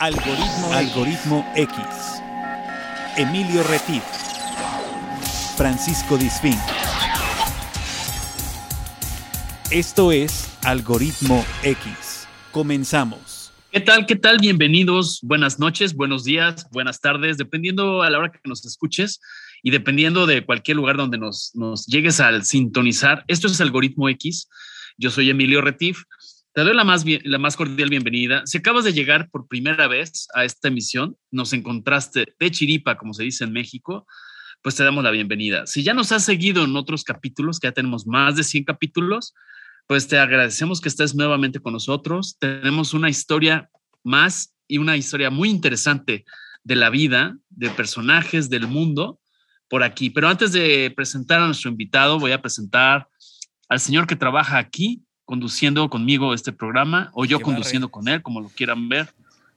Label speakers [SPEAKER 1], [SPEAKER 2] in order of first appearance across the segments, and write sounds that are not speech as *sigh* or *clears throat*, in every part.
[SPEAKER 1] Algoritmo, Algoritmo X. Emilio Retif. Francisco Disfín. Esto es Algoritmo X. Comenzamos.
[SPEAKER 2] ¿Qué tal? ¿Qué tal? Bienvenidos. Buenas noches, buenos días, buenas tardes, dependiendo a la hora que nos escuches y dependiendo de cualquier lugar donde nos, nos llegues al sintonizar. Esto es Algoritmo X. Yo soy Emilio Retif te doy la más, cordial bienvenida. Si acabas de llegar por primera vez a esta emisión, nos encontraste de chiripa, como se dice en México, pues te damos la bienvenida. Si ya nos has seguido en otros capítulos, que ya tenemos más de 100 capítulos, pues te agradecemos que estés nuevamente con nosotros. Tenemos una historia más y una historia muy interesante de la vida, de personajes del mundo por aquí. Pero antes de presentar a nuestro invitado, voy a presentar al señor que trabaja aquí conduciendo conmigo este programa o yo conduciendo con él, como lo quieran ver.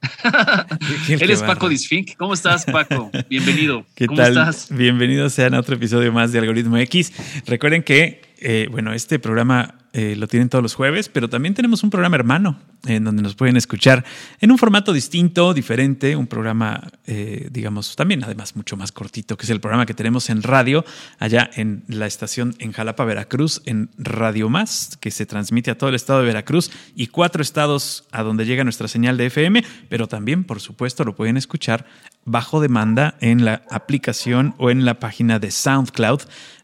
[SPEAKER 2] *laughs* Él es Paco Disfink. ¿Cómo estás, Paco? *laughs* Bienvenido.
[SPEAKER 3] ¿Qué
[SPEAKER 2] ¿Cómo
[SPEAKER 3] tal?
[SPEAKER 2] estás?
[SPEAKER 3] Bienvenidos sean a otro episodio más de Algoritmo X. Recuerden que, eh, bueno, este programa eh, lo tienen todos los jueves, pero también tenemos un programa hermano en donde nos pueden escuchar en un formato distinto, diferente, un programa, eh, digamos, también además mucho más cortito, que es el programa que tenemos en radio, allá en la estación en Jalapa, Veracruz, en Radio Más, que se transmite a todo el estado de Veracruz y cuatro estados a donde llega nuestra señal de FM, pero también, por supuesto, lo pueden escuchar bajo demanda en la aplicación o en la página de SoundCloud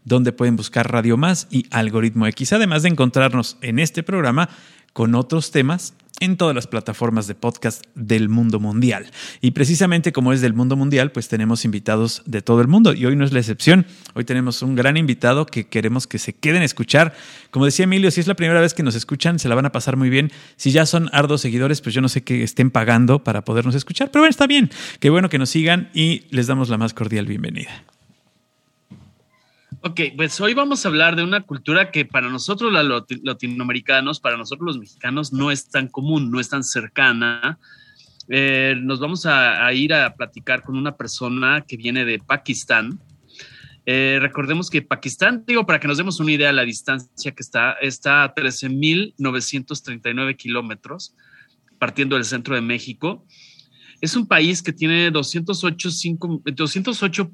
[SPEAKER 3] donde pueden buscar Radio Más y Algoritmo X, además de encontrarnos en este programa con otros temas en todas las plataformas de podcast del mundo mundial. Y precisamente como es del mundo mundial, pues tenemos invitados de todo el mundo y hoy no es la excepción. Hoy tenemos un gran invitado que queremos que se queden a escuchar. Como decía Emilio, si es la primera vez que nos escuchan, se la van a pasar muy bien. Si ya son ardos seguidores, pues yo no sé qué estén pagando para podernos escuchar, pero está bien. Qué bueno que nos sigan y les damos la más cordial bienvenida.
[SPEAKER 2] Ok, pues hoy vamos a hablar de una cultura que para nosotros los latinoamericanos, para nosotros los mexicanos, no es tan común, no es tan cercana. Eh, nos vamos a, ir a platicar con una persona que viene de Pakistán. Eh, recordemos que Pakistán, digo, para que nos demos una idea de la distancia que está, está a 13.939 kilómetros, partiendo del centro de México. Es un país que tiene 208.5 208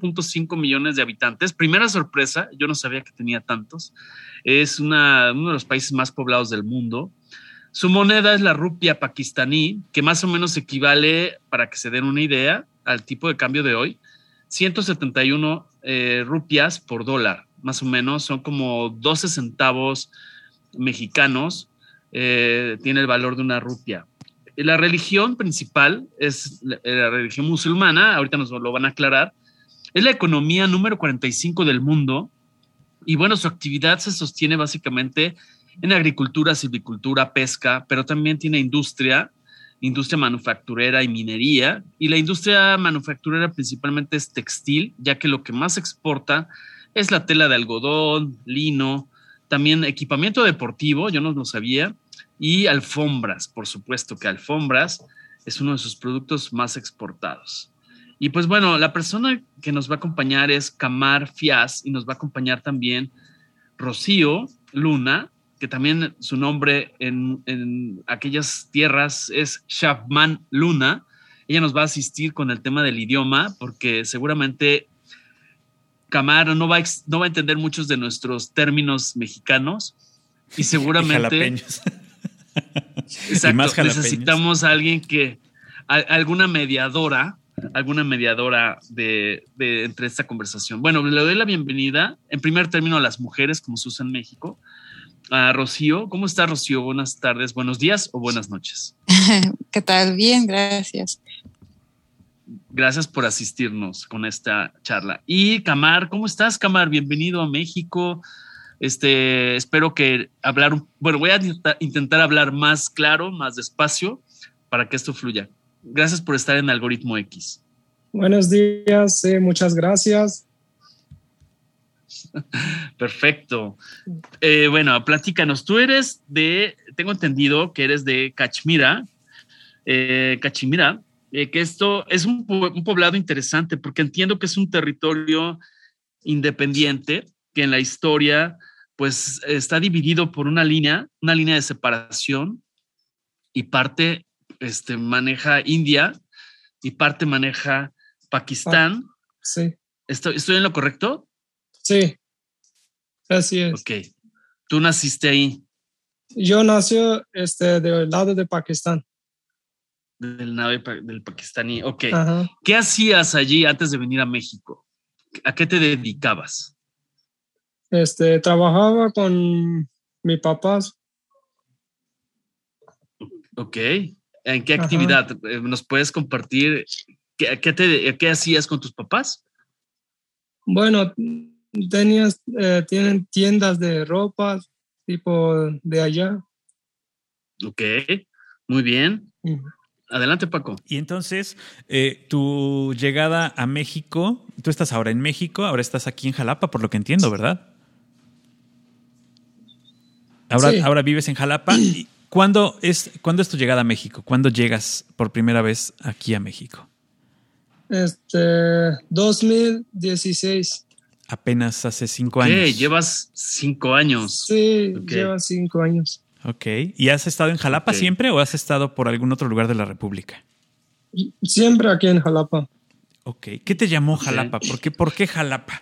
[SPEAKER 2] millones de habitantes. Primera sorpresa, yo no sabía que tenía tantos. Es una, uno de los países más poblados del mundo. Su moneda es la rupia pakistaní, que más o menos equivale, para que se den una idea, al tipo de cambio de hoy, 171 eh, rupias por dólar, más o menos, son como 12 centavos mexicanos, eh, tiene el valor de una rupia la religión principal es la, la, religión musulmana, ahorita nos lo van a aclarar, es la economía número 45 del mundo. Y bueno, su actividad se sostiene básicamente en agricultura, silvicultura, pesca, pero también tiene industria, industria manufacturera y minería. Y la industria manufacturera principalmente es textil, ya que lo que más exporta es la tela de algodón, lino, también equipamiento deportivo, yo no lo sabía, y alfombras, por supuesto que alfombras es uno de sus productos más exportados. Y pues bueno, la persona que nos va a acompañar es Camar Fias y nos va a acompañar también Rocío Luna, que también su nombre en, en aquellas tierras es Shabman Luna. Ella nos va a asistir con el tema del idioma porque seguramente Camar no va, no va a entender muchos de nuestros términos mexicanos y *laughs* seguramente... Exacto. Necesitamos a alguien que, a, alguna mediadora, alguna mediadora de, de, entre esta conversación. Bueno, le doy la bienvenida, en primer término, a las mujeres, como se usa en México. A Rocío, ¿cómo está Rocío? Buenas tardes, buenos días o buenas noches. *laughs*
[SPEAKER 4] ¿Qué tal? Bien, gracias.
[SPEAKER 2] Gracias por asistirnos con esta charla. Y Camar, ¿cómo estás, Camar? Bienvenido a México. Este, espero que hablar, bueno, voy a intentar hablar más claro, más despacio, para que esto fluya. Gracias por estar en Algoritmo X.
[SPEAKER 5] Buenos días, eh, muchas gracias. *laughs*
[SPEAKER 2] Perfecto. Eh, bueno, platícanos, tú eres de, tengo entendido que eres de Cachmira, eh, Cachimira, eh, que esto es un, un poblado interesante porque entiendo que es un territorio independiente que en la historia pues está dividido por una línea, una línea de separación y parte este, maneja India y parte maneja Pakistán.
[SPEAKER 5] Sí,
[SPEAKER 2] ¿Estoy, ¿Estoy en lo correcto?
[SPEAKER 5] sí. Así es.
[SPEAKER 2] Ok. Tú naciste ahí,
[SPEAKER 5] Yo nací este, del lado de Pakistán.
[SPEAKER 2] del nave del pakistaní. Ok.
[SPEAKER 5] Ajá.
[SPEAKER 2] ¿Qué hacías allí antes de venir a México? ¿A qué te dedicabas?
[SPEAKER 5] Este, trabajaba con mi papá.
[SPEAKER 2] Ok. ¿En qué
[SPEAKER 5] Ajá.
[SPEAKER 2] actividad? Eh, ¿Nos puedes compartir qué, qué te, qué hacías con tus papás?
[SPEAKER 5] Bueno, tenías, eh, tienen tiendas de ropa, tipo de allá.
[SPEAKER 2] Ok. Muy bien. Adelante, Paco.
[SPEAKER 3] Y entonces, eh, tu llegada a México, tú estás ahora en México, ahora estás aquí en Jalapa, por lo que entiendo, ¿verdad? Ahora,
[SPEAKER 5] Sí.
[SPEAKER 3] ahora vives en Jalapa. ¿Y *clears throat* ¿Cuándo es, ¿Cuándo es tu llegada a México? ¿Cuándo llegas por primera vez aquí a México?
[SPEAKER 5] Este, 2016.
[SPEAKER 3] Apenas hace cinco
[SPEAKER 2] Ok,
[SPEAKER 3] años.
[SPEAKER 2] llevas cinco años.
[SPEAKER 5] Sí,
[SPEAKER 2] Ok.
[SPEAKER 5] lleva cinco años.
[SPEAKER 3] Ok. ¿Y has estado en Jalapa siempre o has estado por algún otro lugar de la República?
[SPEAKER 5] Siempre aquí en Jalapa.
[SPEAKER 3] Ok. ¿Qué te llamó. Jalapa? ¿Por qué, ¿Por qué Jalapa?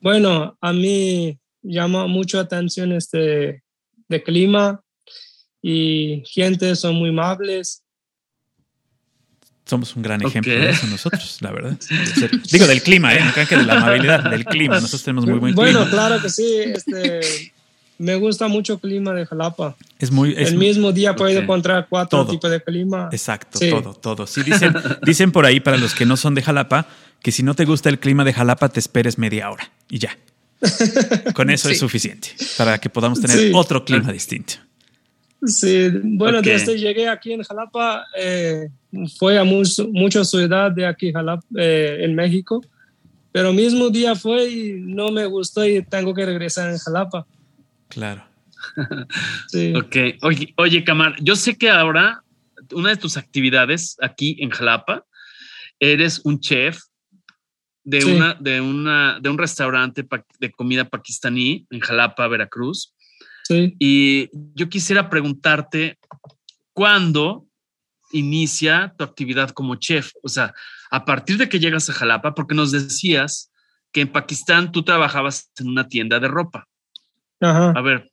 [SPEAKER 5] Bueno, a mí llama mucho atención este de clima y gente son muy amables.
[SPEAKER 3] Somos un gran ejemplo de eso nosotros, la verdad. *laughs* Digo, del clima, ¿eh? No crean que de la amabilidad, del clima. Nosotros tenemos muy buen
[SPEAKER 5] bueno,
[SPEAKER 3] clima.
[SPEAKER 5] claro que sí. Este, me gusta mucho el clima de Jalapa.
[SPEAKER 3] Es muy. es-
[SPEAKER 5] el mismo día puedes
[SPEAKER 2] ok.
[SPEAKER 5] encontrar cuatro
[SPEAKER 3] Todo.
[SPEAKER 5] tipos de clima.
[SPEAKER 3] Exacto,
[SPEAKER 5] Sí.
[SPEAKER 3] todo, todo. Sí, dicen, *laughs* dicen por ahí, para los que no son de Jalapa, que si no te gusta el clima de Jalapa, te esperes media hora y ya. *laughs* Con eso es
[SPEAKER 5] Sí.
[SPEAKER 3] suficiente para que podamos tener
[SPEAKER 5] Sí.
[SPEAKER 3] otro clima distinto.
[SPEAKER 5] Sí, bueno,
[SPEAKER 2] Ok.
[SPEAKER 5] desde llegué aquí en Jalapa, eh, fue a mucho, mucha ciudad de aquí Jalapa, eh, en México, pero mismo día fue y no me gustó y tengo que regresar en Jalapa.
[SPEAKER 3] Claro. *laughs*
[SPEAKER 5] Sí,
[SPEAKER 2] Ok. Oye, oye, Camar, yo sé que ahora una de tus actividades aquí en Jalapa, eres un chef de,
[SPEAKER 5] Sí.
[SPEAKER 2] una, de, una, de un restaurante de comida pakistaní en Jalapa, Veracruz.
[SPEAKER 5] sí.
[SPEAKER 2] Y yo quisiera preguntarte, ¿cuándo inicia tu actividad como chef? O sea, a partir de que llegas a Jalapa, porque nos decías que en Pakistán tú trabajabas en una tienda de ropa.
[SPEAKER 5] Ajá.
[SPEAKER 2] A ver,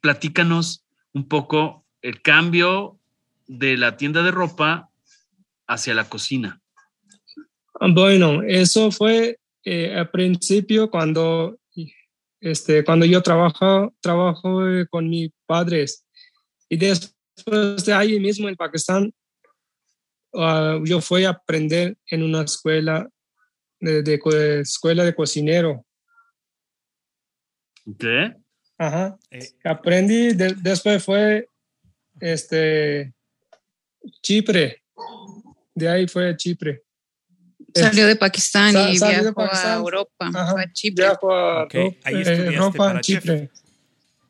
[SPEAKER 2] platícanos un poco el cambio de la tienda de ropa hacia la cocina.
[SPEAKER 5] Bueno, eso fue eh, al principio cuando, este, cuando yo trabajo, trabajo eh, con mis padres. Y después de ahí mismo en Pakistán, ah, yo fui a aprender en una escuela de, de escuela de cocinero.
[SPEAKER 2] ¿Ok?
[SPEAKER 5] Ajá.
[SPEAKER 3] Eh,
[SPEAKER 5] Aprendí, de- después fue este Chipre. De ahí fue Chipre.
[SPEAKER 4] Salió de Pakistán y viajó
[SPEAKER 5] Pakistán.
[SPEAKER 4] a Europa,
[SPEAKER 5] Ajá.
[SPEAKER 4] a Chipre.
[SPEAKER 5] Viajo a
[SPEAKER 3] Ok,
[SPEAKER 5] Ro-
[SPEAKER 3] ahí
[SPEAKER 5] eh,
[SPEAKER 3] estudiaste
[SPEAKER 5] Europa,
[SPEAKER 3] para chef.
[SPEAKER 5] Chipre.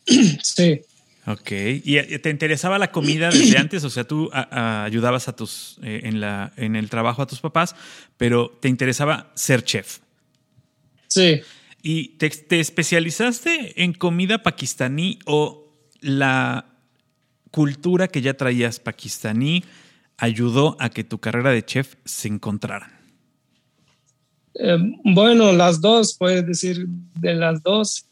[SPEAKER 5] *clears throat* sí.
[SPEAKER 3] Ok. ¿Y eh, te interesaba la comida desde *clears throat* antes? O sea, tú a- a- ayudabas a tus, eh, en, la, en el trabajo a tus papás, pero te interesaba ser chef.
[SPEAKER 5] Sí.
[SPEAKER 3] ¿Y te, te especializaste en comida pakistaní o la cultura que ya traías pakistaní ayudó a que tu carrera de chef se encontraran?
[SPEAKER 5] Eh, bueno, las dos, puedes decir de las dos.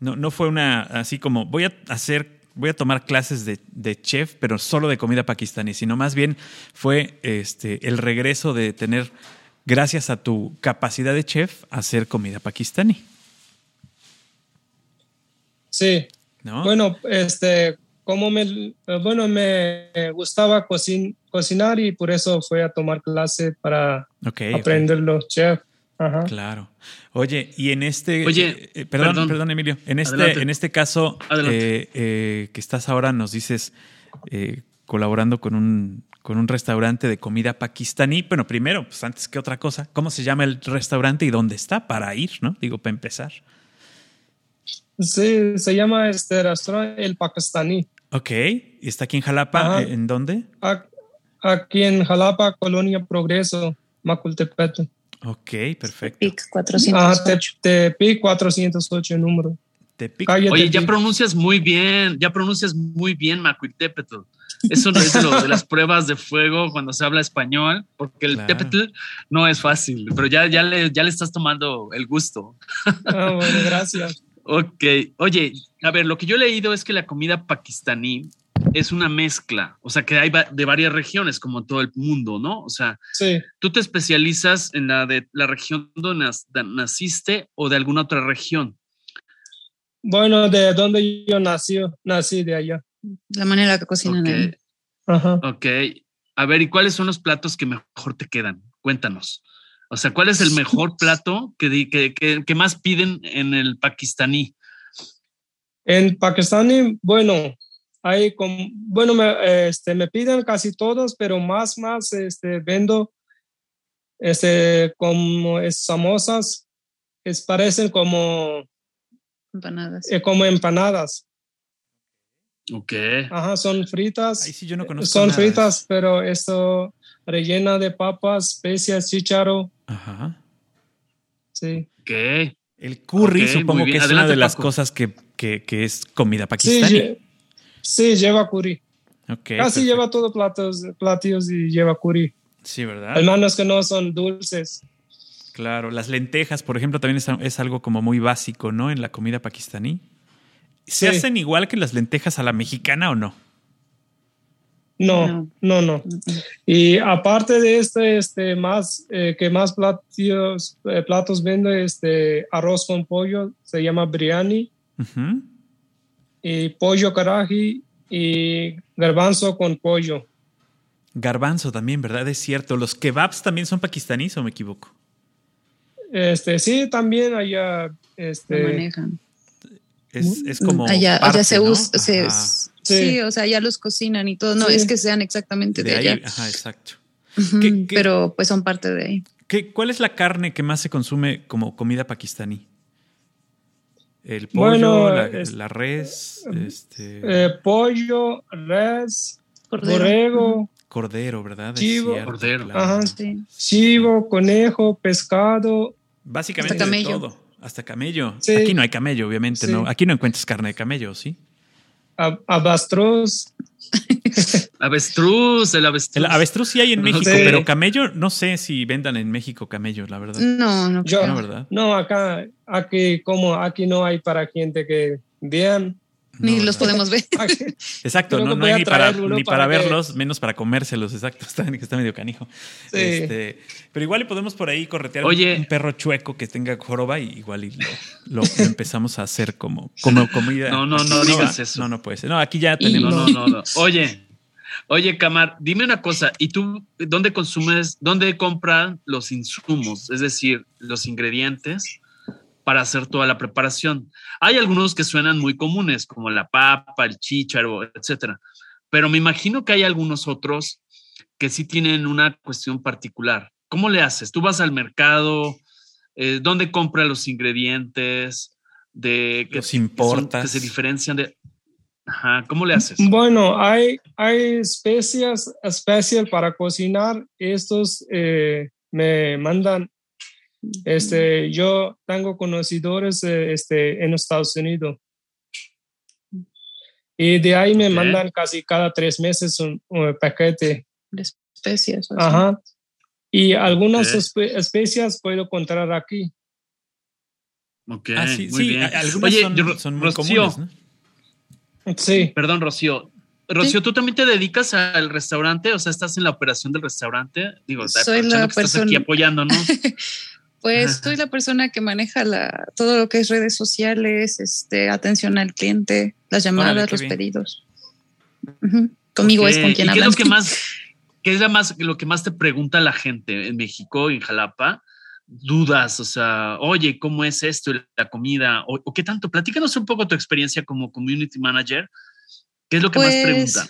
[SPEAKER 3] No, no fue una así como voy a hacer, voy a tomar clases de, de chef, pero solo de comida pakistaní, sino más bien fue este el regreso de tener, gracias a tu capacidad de chef, hacer comida pakistaní.
[SPEAKER 5] Sí.
[SPEAKER 3] ¿no?
[SPEAKER 5] Bueno, este, como me, eh, bueno, me gustaba cocin- cocinar y por eso fui a tomar clase para
[SPEAKER 3] Ok, ok.
[SPEAKER 5] aprender los chefs. Ajá.
[SPEAKER 3] Claro. Oye, y en este.
[SPEAKER 2] Oye,
[SPEAKER 3] eh, eh, perdón,
[SPEAKER 2] perdón.
[SPEAKER 3] perdón, Emilio. En este,
[SPEAKER 2] Adelante.
[SPEAKER 3] en este caso, eh, eh, que estás ahora, nos dices, eh, colaborando con un, con un restaurante de comida pakistaní. Bueno, primero, pues antes que otra cosa, ¿cómo se llama el restaurante y dónde está para ir, no? Digo, para empezar.
[SPEAKER 5] Sí, se llama este restaurante El Pakistaní.
[SPEAKER 3] Ok. ¿Y está aquí en Jalapa?
[SPEAKER 5] Ajá.
[SPEAKER 3] ¿En dónde?
[SPEAKER 5] Aquí en Jalapa, Colonia Progreso, Macultepec.
[SPEAKER 3] Ok, perfecto.
[SPEAKER 4] PIC
[SPEAKER 5] Ah,
[SPEAKER 4] 408.
[SPEAKER 5] Tepic 408 número.
[SPEAKER 2] Oye, ya pronuncias muy bien, ya pronuncias muy bien Macuitepetl. Eso no es de, de, las pruebas de fuego cuando se habla español, porque el tepetl no es fácil, pero ya, ya, le, ya le estás tomando el gusto.
[SPEAKER 5] Ah, bueno, gracias.
[SPEAKER 2] Ok, oye, a ver, lo que yo he leído es que la comida pakistaní es una mezcla, o sea, que hay de varias regiones, como todo el mundo, ¿no? O sea,
[SPEAKER 5] sí.
[SPEAKER 2] ¿tú te especializas en la de la región donde naciste o de alguna otra región?
[SPEAKER 5] Bueno, de donde yo nací, nací de allá.
[SPEAKER 4] La manera que cocinan
[SPEAKER 2] okay.
[SPEAKER 4] ahí.
[SPEAKER 5] Ajá.
[SPEAKER 2] Ok. A ver, ¿y cuáles son los platos que mejor te quedan? Cuéntanos. O sea, ¿cuál es el mejor plato que, que, que, que más piden en el pakistaní?
[SPEAKER 5] En pakistaní, bueno, hay como, bueno, me, este, me piden casi todos, pero más, más, este, vendo, este, como es samosas, es, parecen como
[SPEAKER 4] empanadas.
[SPEAKER 5] Eh, como empanadas.
[SPEAKER 2] Ok.
[SPEAKER 5] Ajá, son fritas.
[SPEAKER 3] Ahí sí yo no conozco
[SPEAKER 5] Son
[SPEAKER 3] nada
[SPEAKER 5] fritas, pero esto rellena de papas, especias, chicharo.
[SPEAKER 3] Ajá.
[SPEAKER 5] Sí.
[SPEAKER 2] Ok.
[SPEAKER 3] El curry,
[SPEAKER 2] Okay,
[SPEAKER 3] supongo que es
[SPEAKER 2] Adelante,
[SPEAKER 3] una de las
[SPEAKER 2] Paco.
[SPEAKER 3] cosas que, que, que es comida pakistaní.
[SPEAKER 5] sí, lleva curry.
[SPEAKER 3] Ok,
[SPEAKER 5] Casi
[SPEAKER 3] perfecto.
[SPEAKER 5] lleva todo platos, platillos y lleva curry.
[SPEAKER 3] Sí, ¿verdad?
[SPEAKER 5] Al menos que no son dulces.
[SPEAKER 3] Claro, las lentejas, por ejemplo, también es, es algo como muy básico, ¿no? En la comida pakistaní. ¿Se
[SPEAKER 5] Sí.
[SPEAKER 3] hacen igual que las lentejas a la mexicana o no?
[SPEAKER 5] No,
[SPEAKER 4] No.
[SPEAKER 5] no, no. Y aparte de este, este más eh, que más platillos, eh, platos vende este arroz con pollo, se llama biryani, y pollo karahi y garbanzo con pollo.
[SPEAKER 3] Garbanzo también, ¿verdad? Es cierto. ¿Los kebabs también son pakistaníes o me equivoco?
[SPEAKER 5] Este sí, también allá
[SPEAKER 4] Lo
[SPEAKER 5] este
[SPEAKER 4] manejan.
[SPEAKER 3] Es, es como.
[SPEAKER 4] allá, allá se
[SPEAKER 3] ¿no?
[SPEAKER 4] usa, se-. Sí.
[SPEAKER 5] Sí.
[SPEAKER 4] o sea, ya los cocinan y todo. No
[SPEAKER 5] Sí.
[SPEAKER 4] es que sean exactamente de,
[SPEAKER 3] De ahí,
[SPEAKER 4] allá,
[SPEAKER 3] ajá, exacto.
[SPEAKER 4] Ujú,
[SPEAKER 3] ¿Qué- qué-
[SPEAKER 4] pero pues son parte de ahí.
[SPEAKER 3] ¿Qué, ¿Cuál es la carne que más se consume como comida pakistaní? El pollo,
[SPEAKER 5] Bueno,
[SPEAKER 3] la,
[SPEAKER 5] es-
[SPEAKER 3] la res, este,
[SPEAKER 5] eh, pollo, res,
[SPEAKER 4] Cordero.
[SPEAKER 5] borrego,
[SPEAKER 3] cordero, ¿verdad?
[SPEAKER 5] Chivo.
[SPEAKER 3] cierto,
[SPEAKER 2] Cordero.
[SPEAKER 3] claro.
[SPEAKER 5] Ajá.
[SPEAKER 4] Sí.
[SPEAKER 5] chivo, conejo, pescado.
[SPEAKER 3] Básicamente
[SPEAKER 4] Hasta
[SPEAKER 3] de
[SPEAKER 4] camello.
[SPEAKER 3] todo. Hasta camello.
[SPEAKER 5] Sí.
[SPEAKER 3] Aquí no hay camello, obviamente,
[SPEAKER 5] Sí.
[SPEAKER 3] ¿no? Aquí no encuentras carne de camello, ¿sí?
[SPEAKER 5] Ab- Abastruz, *laughs*
[SPEAKER 2] Avestruz, el avestruz.
[SPEAKER 3] El avestruz sí hay en México,
[SPEAKER 5] Sí.
[SPEAKER 3] pero camello, no sé si vendan en México camello, la verdad.
[SPEAKER 4] No, no.
[SPEAKER 5] Yo-
[SPEAKER 3] No, ¿verdad?
[SPEAKER 5] No, acá, aquí, como aquí no hay para gente que vean.
[SPEAKER 4] Ni
[SPEAKER 3] No,
[SPEAKER 4] los podemos ver. *laughs* *laughs*
[SPEAKER 3] Exacto, no, no hay ni para, ni para,
[SPEAKER 5] para que-
[SPEAKER 3] verlos, menos para comérselos, exacto, está, medio canijo.
[SPEAKER 5] Sí.
[SPEAKER 3] Este, pero igual le podemos por ahí corretear
[SPEAKER 2] Oye.
[SPEAKER 3] un, perro chueco que tenga joroba y igual y lo, lo- lo empezamos a hacer como, como comida.
[SPEAKER 2] No, no, no digas eso.
[SPEAKER 3] No, no puede ser. No, aquí ya
[SPEAKER 4] Y-
[SPEAKER 3] tenemos.
[SPEAKER 2] No, no, no, no. *laughs* Oye, oye, Camar, dime una cosa. ¿Y tú dónde consumes, dónde compran los insumos? Es decir, los ingredientes para hacer toda la preparación. Hay algunos que suenan muy comunes, como la papa, el chícharo, etcétera. Pero me imagino que hay algunos otros que sí tienen una cuestión particular. ¿Cómo le haces? ¿Tú vas al mercado? Eh, ¿Dónde compras los ingredientes? De que,
[SPEAKER 3] Los
[SPEAKER 2] que son-
[SPEAKER 3] importas.
[SPEAKER 2] que se diferencian de. Ajá, ¿cómo le haces?
[SPEAKER 5] Bueno, hay, hay especias especial para cocinar. Estos eh, me mandan, este, yo tengo conocedores eh, este, en Estados Unidos. Y de ahí me
[SPEAKER 2] Ok.
[SPEAKER 5] mandan casi cada tres meses un, un paquete.
[SPEAKER 4] de especias. o así.
[SPEAKER 5] Ajá. Y algunas
[SPEAKER 2] Ok.
[SPEAKER 5] espe- especias puedo encontrar aquí.
[SPEAKER 2] Ok,
[SPEAKER 3] Ah, sí,
[SPEAKER 2] muy
[SPEAKER 3] sí,
[SPEAKER 2] bien.
[SPEAKER 3] a- algunas
[SPEAKER 2] Oye,
[SPEAKER 3] son,
[SPEAKER 2] Ro-
[SPEAKER 3] son muy
[SPEAKER 2] Rocío,
[SPEAKER 3] comunes, ¿no?
[SPEAKER 5] Sí.
[SPEAKER 2] Perdón, Rocío. Rocío, ¿tú también te dedicas al restaurante? O sea, ¿estás en la operación del restaurante? Digo,
[SPEAKER 4] Soy la
[SPEAKER 2] que estás aquí
[SPEAKER 4] persona-
[SPEAKER 2] ¿no? *laughs*
[SPEAKER 4] Pues soy la persona que maneja la, todo lo que es redes sociales, este, atención al cliente, las llamadas,
[SPEAKER 3] Órale,
[SPEAKER 4] los
[SPEAKER 3] bien.
[SPEAKER 4] pedidos. Conmigo es con quien
[SPEAKER 2] ¿Y qué es lo que más, *laughs* qué es la más, lo que más te pregunta la gente en México, en Jalapa? Dudas, o sea, oye, ¿cómo es esto, la comida? O, o qué tanto? Platícanos un poco tu experiencia como community manager. ¿Qué es lo que más
[SPEAKER 4] Pues,
[SPEAKER 2] preguntan?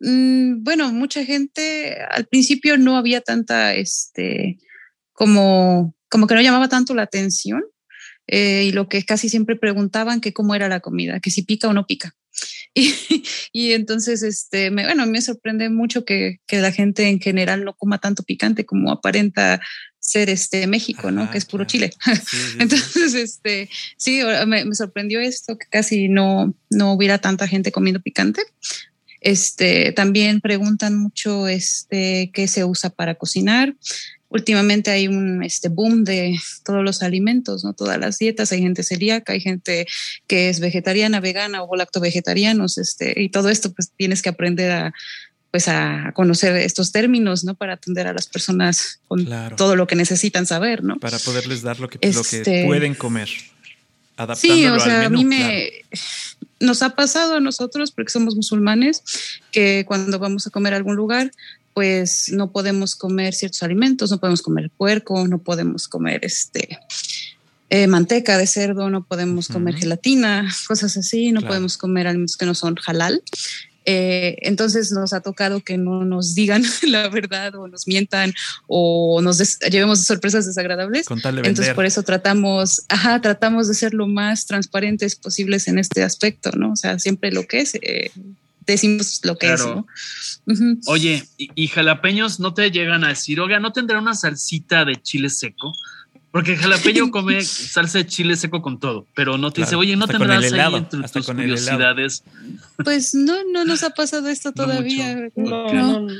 [SPEAKER 4] Mm, bueno, mucha gente, al principio no había tanta, este, como, como que no llamaba tanto la atención. eh, y lo que casi siempre preguntaban que cómo era la comida, que si pica o no pica. *laughs* Y, y entonces, este, me, bueno, me sorprende mucho que, que la gente en general no coma tanto picante como aparenta ser este México, ¿no? Que es puro Chile. *laughs* Entonces, este, sí, me, me, sorprendió esto, que casi no, no hubiera tanta gente comiendo picante. Este, también preguntan mucho este, qué se usa para cocinar. Últimamente hay un este, boom de todos los alimentos, ¿no? Todas las dietas, hay gente celíaca, hay gente que es vegetariana, vegana o lacto vegetarianos, este, y todo esto pues tienes que aprender a, pues a conocer estos términos, ¿no? Para atender a las personas con todo lo que necesitan saber, ¿no?
[SPEAKER 3] Para poderles dar lo que, lo que este, pueden comer.
[SPEAKER 4] Sí, o sea, a mí me nos ha pasado a nosotros, porque somos musulmanes, que cuando vamos a comer a algún lugar, pues no podemos comer ciertos alimentos, no podemos comer puerco, no podemos comer este eh, manteca de cerdo, no podemos comer gelatina, cosas así, no podemos comer alimentos que no son halal. Eh, entonces nos ha tocado que no nos digan *laughs* la verdad o nos mientan o nos llevemos sorpresas desagradables. Entonces por eso tratamos, ajá, tratamos de ser lo más transparentes posibles en este aspecto, ¿no? O sea, siempre lo que es. Eh, decimos lo que es. ¿no?
[SPEAKER 2] Oye, ¿y, ¿y, jalapeños no te llegan a decir, oiga, ¿no tendrá una salsita de chile seco? Porque jalapeño *laughs* come salsa de chile seco con todo, pero no te dice, oye, no tendrás ahí entre tus curiosidades.
[SPEAKER 4] Pues no, no nos ha pasado esto *laughs* todavía. No, no, no,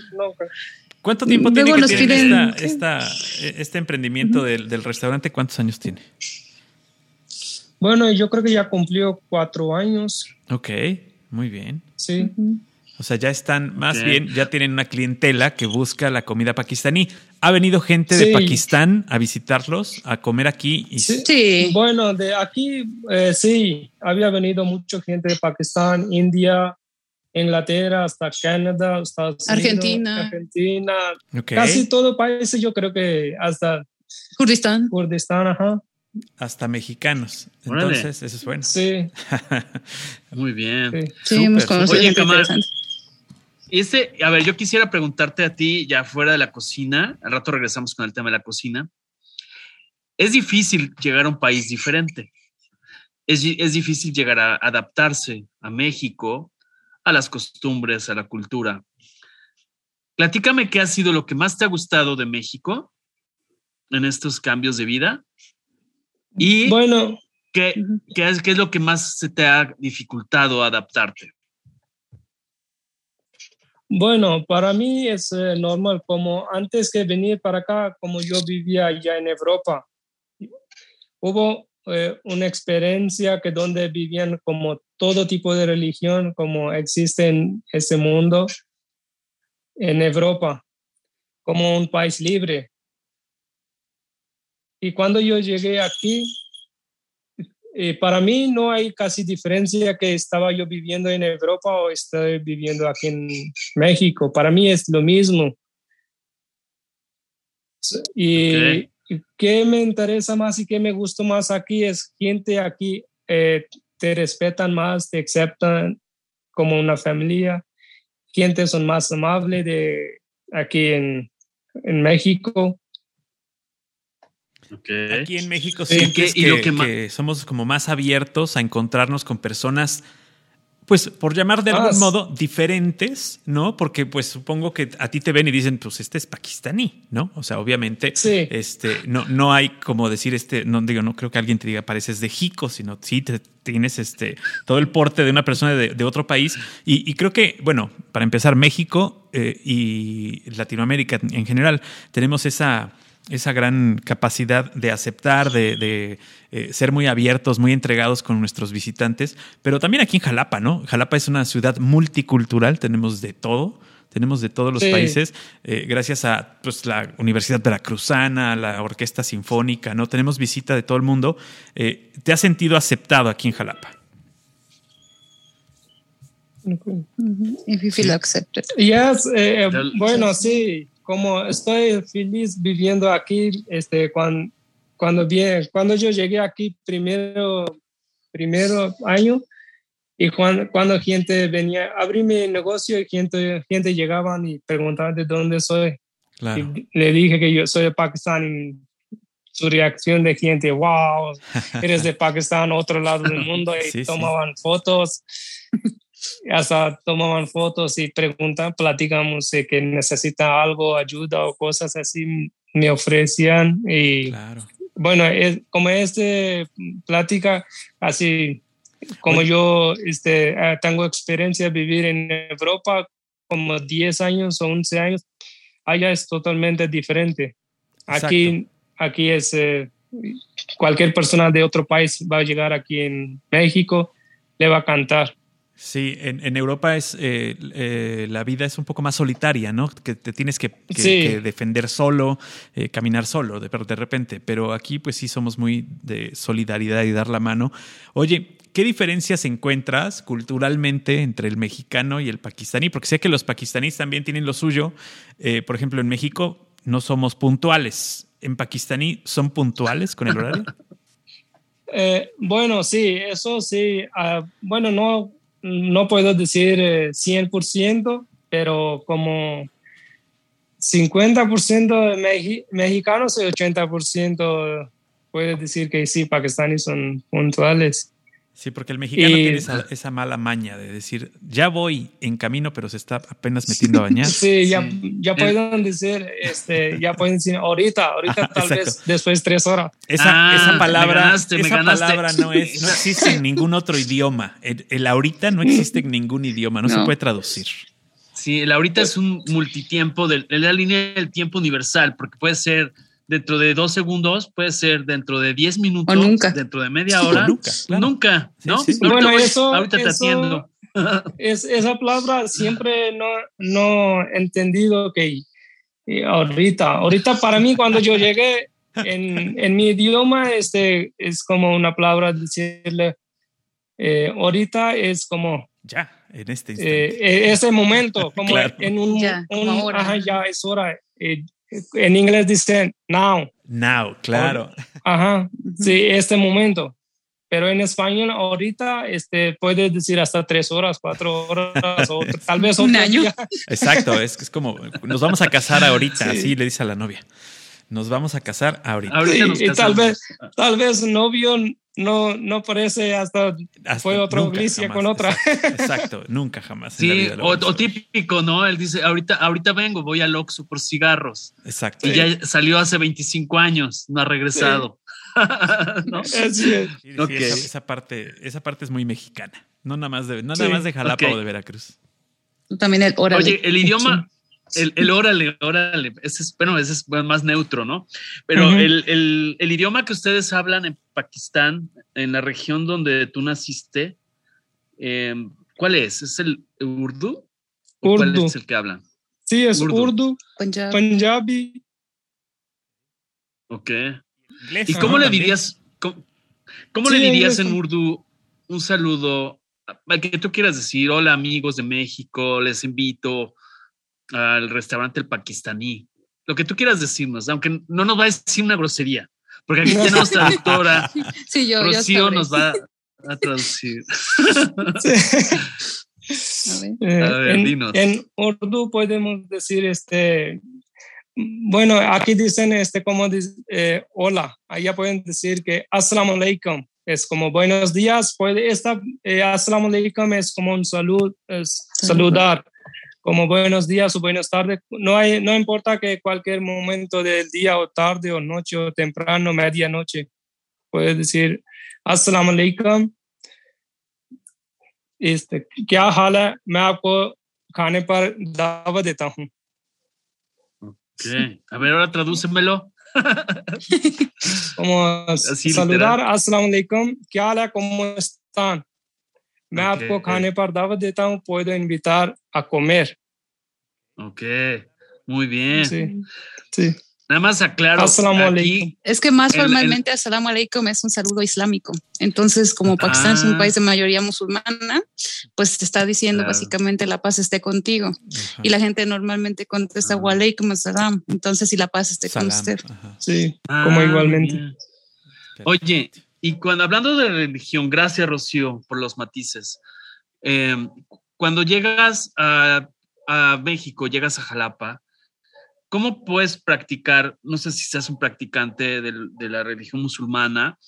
[SPEAKER 3] ¿Cuánto tiempo tiene que tiene esta, este emprendimiento del, del, restaurante? ¿Cuántos años tiene?
[SPEAKER 5] Bueno, yo creo que ya cumplió cuatro años.
[SPEAKER 3] Ok, muy bien.
[SPEAKER 5] Sí.
[SPEAKER 3] O sea, ya están, más bien, ya tienen una clientela que busca la comida pakistaní. ¿Ha venido gente de Pakistán a visitarlos, a comer aquí?
[SPEAKER 5] Y... Sí. Bueno, de aquí eh, sí, había venido mucha gente de Pakistán, India, Inglaterra, hasta Canadá, Estados
[SPEAKER 4] Argentina.
[SPEAKER 5] Argentina. Casi todo país, yo creo que hasta
[SPEAKER 4] Kurdistán.
[SPEAKER 5] Kurdistán, ajá.
[SPEAKER 3] Hasta mexicanos. Entonces, eso es bueno.
[SPEAKER 5] Sí. *laughs*
[SPEAKER 2] Muy bien.
[SPEAKER 4] Sí, hemos conocido Oye.
[SPEAKER 2] Este, a ver, yo quisiera preguntarte a ti, ya fuera de la cocina, al rato regresamos con el tema de la cocina. Es difícil llegar a un país diferente. Es, es difícil llegar a adaptarse a México, a las costumbres, a la cultura. Platícame qué ha sido lo que más te ha gustado de México en estos cambios de vida y
[SPEAKER 5] bueno,
[SPEAKER 2] ¿qué, qué, es, qué es lo que más se te ha dificultado adaptarte.
[SPEAKER 5] Bueno, para mí es eh, normal, como antes que venir para acá, como yo vivía ya en Europa, hubo eh, una experiencia que donde vivían como todo tipo de religión, como existe en ese mundo, en Europa, como un país libre. Y cuando yo llegué aquí, eh, para mí no hay casi diferencia que estaba yo viviendo en Europa o estoy viviendo aquí en México. Para mí es lo mismo. Y qué me interesa más y qué me gusta más aquí es gente aquí eh, te respetan más, te aceptan como una familia. Gente son más amables de aquí en, en México.
[SPEAKER 3] Aquí en México sí que, que, somos como más abiertos a encontrarnos con personas, pues por llamar de algún modo, diferentes, ¿no? Porque pues supongo que a ti te ven y dicen, pues este es pakistaní, ¿no? O sea, obviamente, este, no, no hay como decir este, no digo, no creo que alguien te diga pareces de Jico, sino sí te, tienes este, todo el porte de una persona de, otro país. Y, creo que, bueno, para empezar, México eh, y Latinoamérica en general, tenemos esa esa gran capacidad de aceptar, de, eh, ser muy abiertos, muy entregados con nuestros visitantes, pero también aquí en Jalapa, ¿no? Jalapa es una ciudad multicultural, tenemos de todo, tenemos de todos los países, eh, gracias a pues, la Universidad Veracruzana, la Orquesta Sinfónica, ¿no? Tenemos visita de todo el mundo. Eh, ¿Te has sentido aceptado aquí en Jalapa?
[SPEAKER 4] If you feel accepted.
[SPEAKER 5] Yes, bueno, sí como estoy feliz viviendo aquí, este, cuando, cuando, bien, cuando yo llegué aquí primero, primero año, y cuando, cuando gente venía, abrí mi negocio y gente, gente llegaban y preguntaban de dónde soy. le dije que yo soy de Pakistán y su reacción de gente, wow, eres de *laughs* Pakistán, otro lado del *laughs* mundo, y tomaban fotos hasta tomaban fotos y preguntan, platicamos que necesita algo, ayuda o cosas así. me ofrecían y bueno, es, como este plática, así como yo este, ah, tengo experiencia de vivir en Europa como 10 años o 11 años, allá es totalmente diferente. Aquí, aquí es eh, cualquier persona de otro país va a llegar aquí en México, le va a cantar.
[SPEAKER 3] Sí, en, Europa es eh, eh, la vida es un poco más solitaria, ¿no? Que te tienes que, defender solo, eh, caminar solo de, de repente. Pero aquí, pues sí, somos muy de solidaridad y dar la mano. Oye, ¿qué diferencias encuentras culturalmente entre el mexicano y el pakistaní? Porque sé que los pakistaníes también tienen lo suyo. por ejemplo, en México no somos puntuales. ¿En pakistaní son puntuales con el horario? *laughs*
[SPEAKER 5] bueno, sí, eso sí. Ah, bueno, no no puedo decir 100%, eh, pero como 50% de mexicanos y 80% puede decir que sí, pakistaníes son puntuales.
[SPEAKER 3] Sí, porque el mexicano tiene esa, mala maña de decir, ya voy en camino, pero se está apenas metiendo a bañar.
[SPEAKER 5] Sí, ya, ya pueden decir, este, ya pueden decir, ahorita, ahorita tal vez después tres horas.
[SPEAKER 3] Esa, ah, esa palabra, esa palabra no, es, no existe en ningún otro idioma. El, ahorita no existe en ningún idioma, no, se puede traducir.
[SPEAKER 2] Sí, el ahorita es un multitiempo, de, la línea del tiempo universal, porque puede ser dentro de dos segundos, puede ser dentro de diez minutos, o nunca. dentro de media hora. nunca, nunca, ¿no?
[SPEAKER 5] Bueno, eso, ahorita te atiendo. *laughs* Es, esa palabra siempre no, no he entendido que ahorita, ahorita para mí cuando yo llegué en, en mi idioma este, es como una palabra decirle, eh, ahorita es como...
[SPEAKER 3] Ya, en este
[SPEAKER 5] eh, instante. ese momento, *laughs* como en un... Ya, Ajá, ya es hora. Eh, en inglés dicen now.
[SPEAKER 3] Now, claro.
[SPEAKER 5] Ajá, sí, este momento. Pero en español ahorita este, puedes decir hasta tres horas, cuatro horas, o *laughs* tal vez un año.
[SPEAKER 3] Exacto, es, es como nos vamos a casar ahorita, así le dice a la novia. Nos vamos a casar ahorita.
[SPEAKER 5] y tal vez, tal vez novio no, no parece hasta, fue otra iglesia con otra. *laughs*
[SPEAKER 3] Exacto, nunca jamás.
[SPEAKER 2] Sí, o, típico, ¿no? Él dice, ahorita, ahorita vengo, voy al Oxxo por cigarros.
[SPEAKER 3] Exacto.
[SPEAKER 2] Y ya salió hace 25 años, no ha regresado. *laughs*
[SPEAKER 3] ¿No? esa, parte, esa parte es muy mexicana. No nada más de, no nada más de Jalapa o de Veracruz.
[SPEAKER 4] También el.
[SPEAKER 2] Oye, el idioma, el, el órale, órale, ese es, bueno, ese es más neutro, ¿no? Pero el, el, el, idioma que ustedes hablan en Pakistán, en la región donde tú naciste, eh, ¿cuál es? ¿Es el urdu? ¿Cuál es el que hablan?
[SPEAKER 5] Sí, es urdu, punjabi.
[SPEAKER 2] Ok. ¿Y cómo le dirías, cómo, le dirías en urdu un saludo? Que tú quieras decir, hola amigos de México, les invito al restaurante El Pakistaní. Lo que tú quieras decirnos, aunque no nos va a decir una grosería, porque aquí tenemos *laughs* traductora.
[SPEAKER 4] Sí, yo,
[SPEAKER 2] Rocío nos va a traducir. *laughs*
[SPEAKER 5] A ver, dinos. En, Urdu podemos decir este. Bueno, aquí dicen este como eh, hola, allá pueden decir que assalamu alaikum es como buenos días, puede esta eh, assalamu alaikum es como un salud, es saludar como buenos días o buenas tardes. No, hay, no importa que cualquier momento del día o tarde o noche o temprano, medianoche, puedes decir Assalamu alaikum. Este, क्या हाल है मैं आपको खाने पर दावा देता हूँ
[SPEAKER 2] okay. a ver ahora tradúcemelo *laughs*
[SPEAKER 5] como Así saludar assalamu alaikum क्या हाल है cómo están मैं okay. आपको खाने पर दावत देता हूँ puedo invitar a comer
[SPEAKER 2] Ok, muy bien.
[SPEAKER 5] Sí, sí.
[SPEAKER 2] Nada más aclaro. Aquí,
[SPEAKER 4] es que más formalmente, Assalamu alaikum es un saludo islámico. Entonces, como Pakistán es un ah. país de mayoría musulmana, pues te está diciendo básicamente la paz esté contigo. Y la gente normalmente contesta wa alaikum assalam. Entonces, si la paz esté con usted.
[SPEAKER 5] Sí, ah, como igualmente.
[SPEAKER 2] Oye, y cuando hablando de religión, gracias Rocío por los matices. Eh, cuando llegas a México, llegas a Jalapa, ¿cómo puedes practicar, no sé si seas un practicante de, la religión musulmana,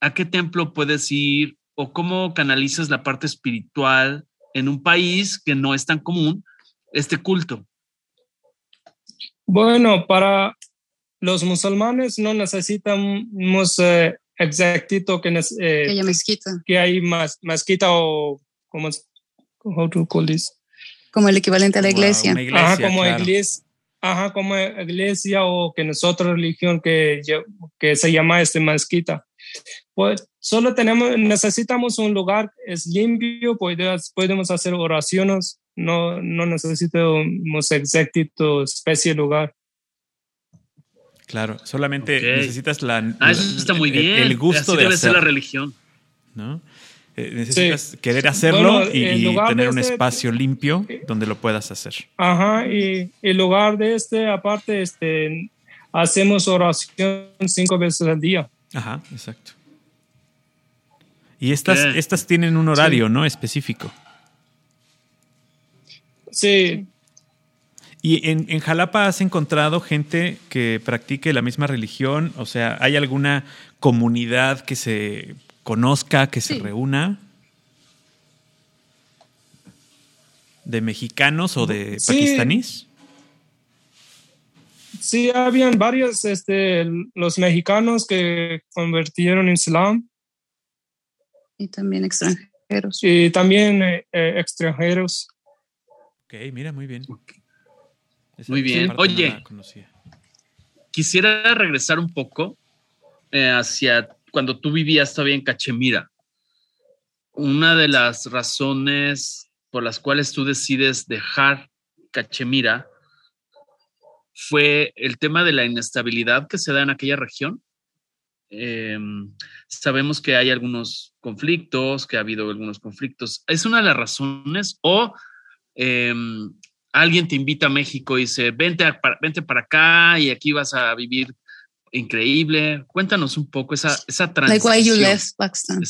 [SPEAKER 2] a qué templo puedes ir o cómo canalizas la parte espiritual en un país que no es tan común este culto?
[SPEAKER 5] Bueno, para, los musulmanes no necesitamos eh, exactito que,
[SPEAKER 4] eh, que haya mezquita.
[SPEAKER 5] Que hay más, mezquita o como,
[SPEAKER 4] como el equivalente a la iglesia.
[SPEAKER 5] ajá, como iglesia. Ajá, como iglesia o que nosotros religión que, que se llama este mezquita. Pues solo tenemos, necesitamos un lugar, es limpio, podemos, podemos hacer oraciones, no, no necesitamos exactito especie lugar.
[SPEAKER 3] Claro, solamente necesitas la,
[SPEAKER 2] ah, eso está muy bien.
[SPEAKER 3] el, gusto de
[SPEAKER 2] debe ser la religión.
[SPEAKER 3] ¿no? Eh, necesitas querer hacerlo y, tener un este espacio limpio donde lo puedas hacer.
[SPEAKER 5] Ajá, y en lugar de este, aparte, este, hacemos oración cinco veces al día.
[SPEAKER 3] Ajá, exacto. Y estas, estas tienen un horario, ¿no? Específico.
[SPEAKER 5] Sí,
[SPEAKER 3] ¿Y en, en, Jalapa has encontrado gente que practique la misma religión? O sea, ¿hay alguna comunidad que se conozca, que se reúna? ¿De mexicanos o de sí. pakistaníes?
[SPEAKER 5] Sí, habían varios, este, los mexicanos que convirtieron en Islam.
[SPEAKER 4] Y también extranjeros.
[SPEAKER 5] Y también eh, eh, extranjeros.
[SPEAKER 3] Ok, mira, muy bien.
[SPEAKER 2] Muy bien. Oye, quisiera regresar un poco eh, hacia cuando tú vivías todavía en Cachemira. Una de las razones por las cuales tú decides dejar Cachemira fue el tema de la inestabilidad que se da en aquella región. Em, sabemos que hay algunos conflictos, que ha habido algunos conflictos. ¿Es una de las razones o em, alguien te invita a México y dice, vente, vente para acá y aquí vas a vivir increíble. Cuéntanos un poco esa, esa transición. Like why you left Pakistan.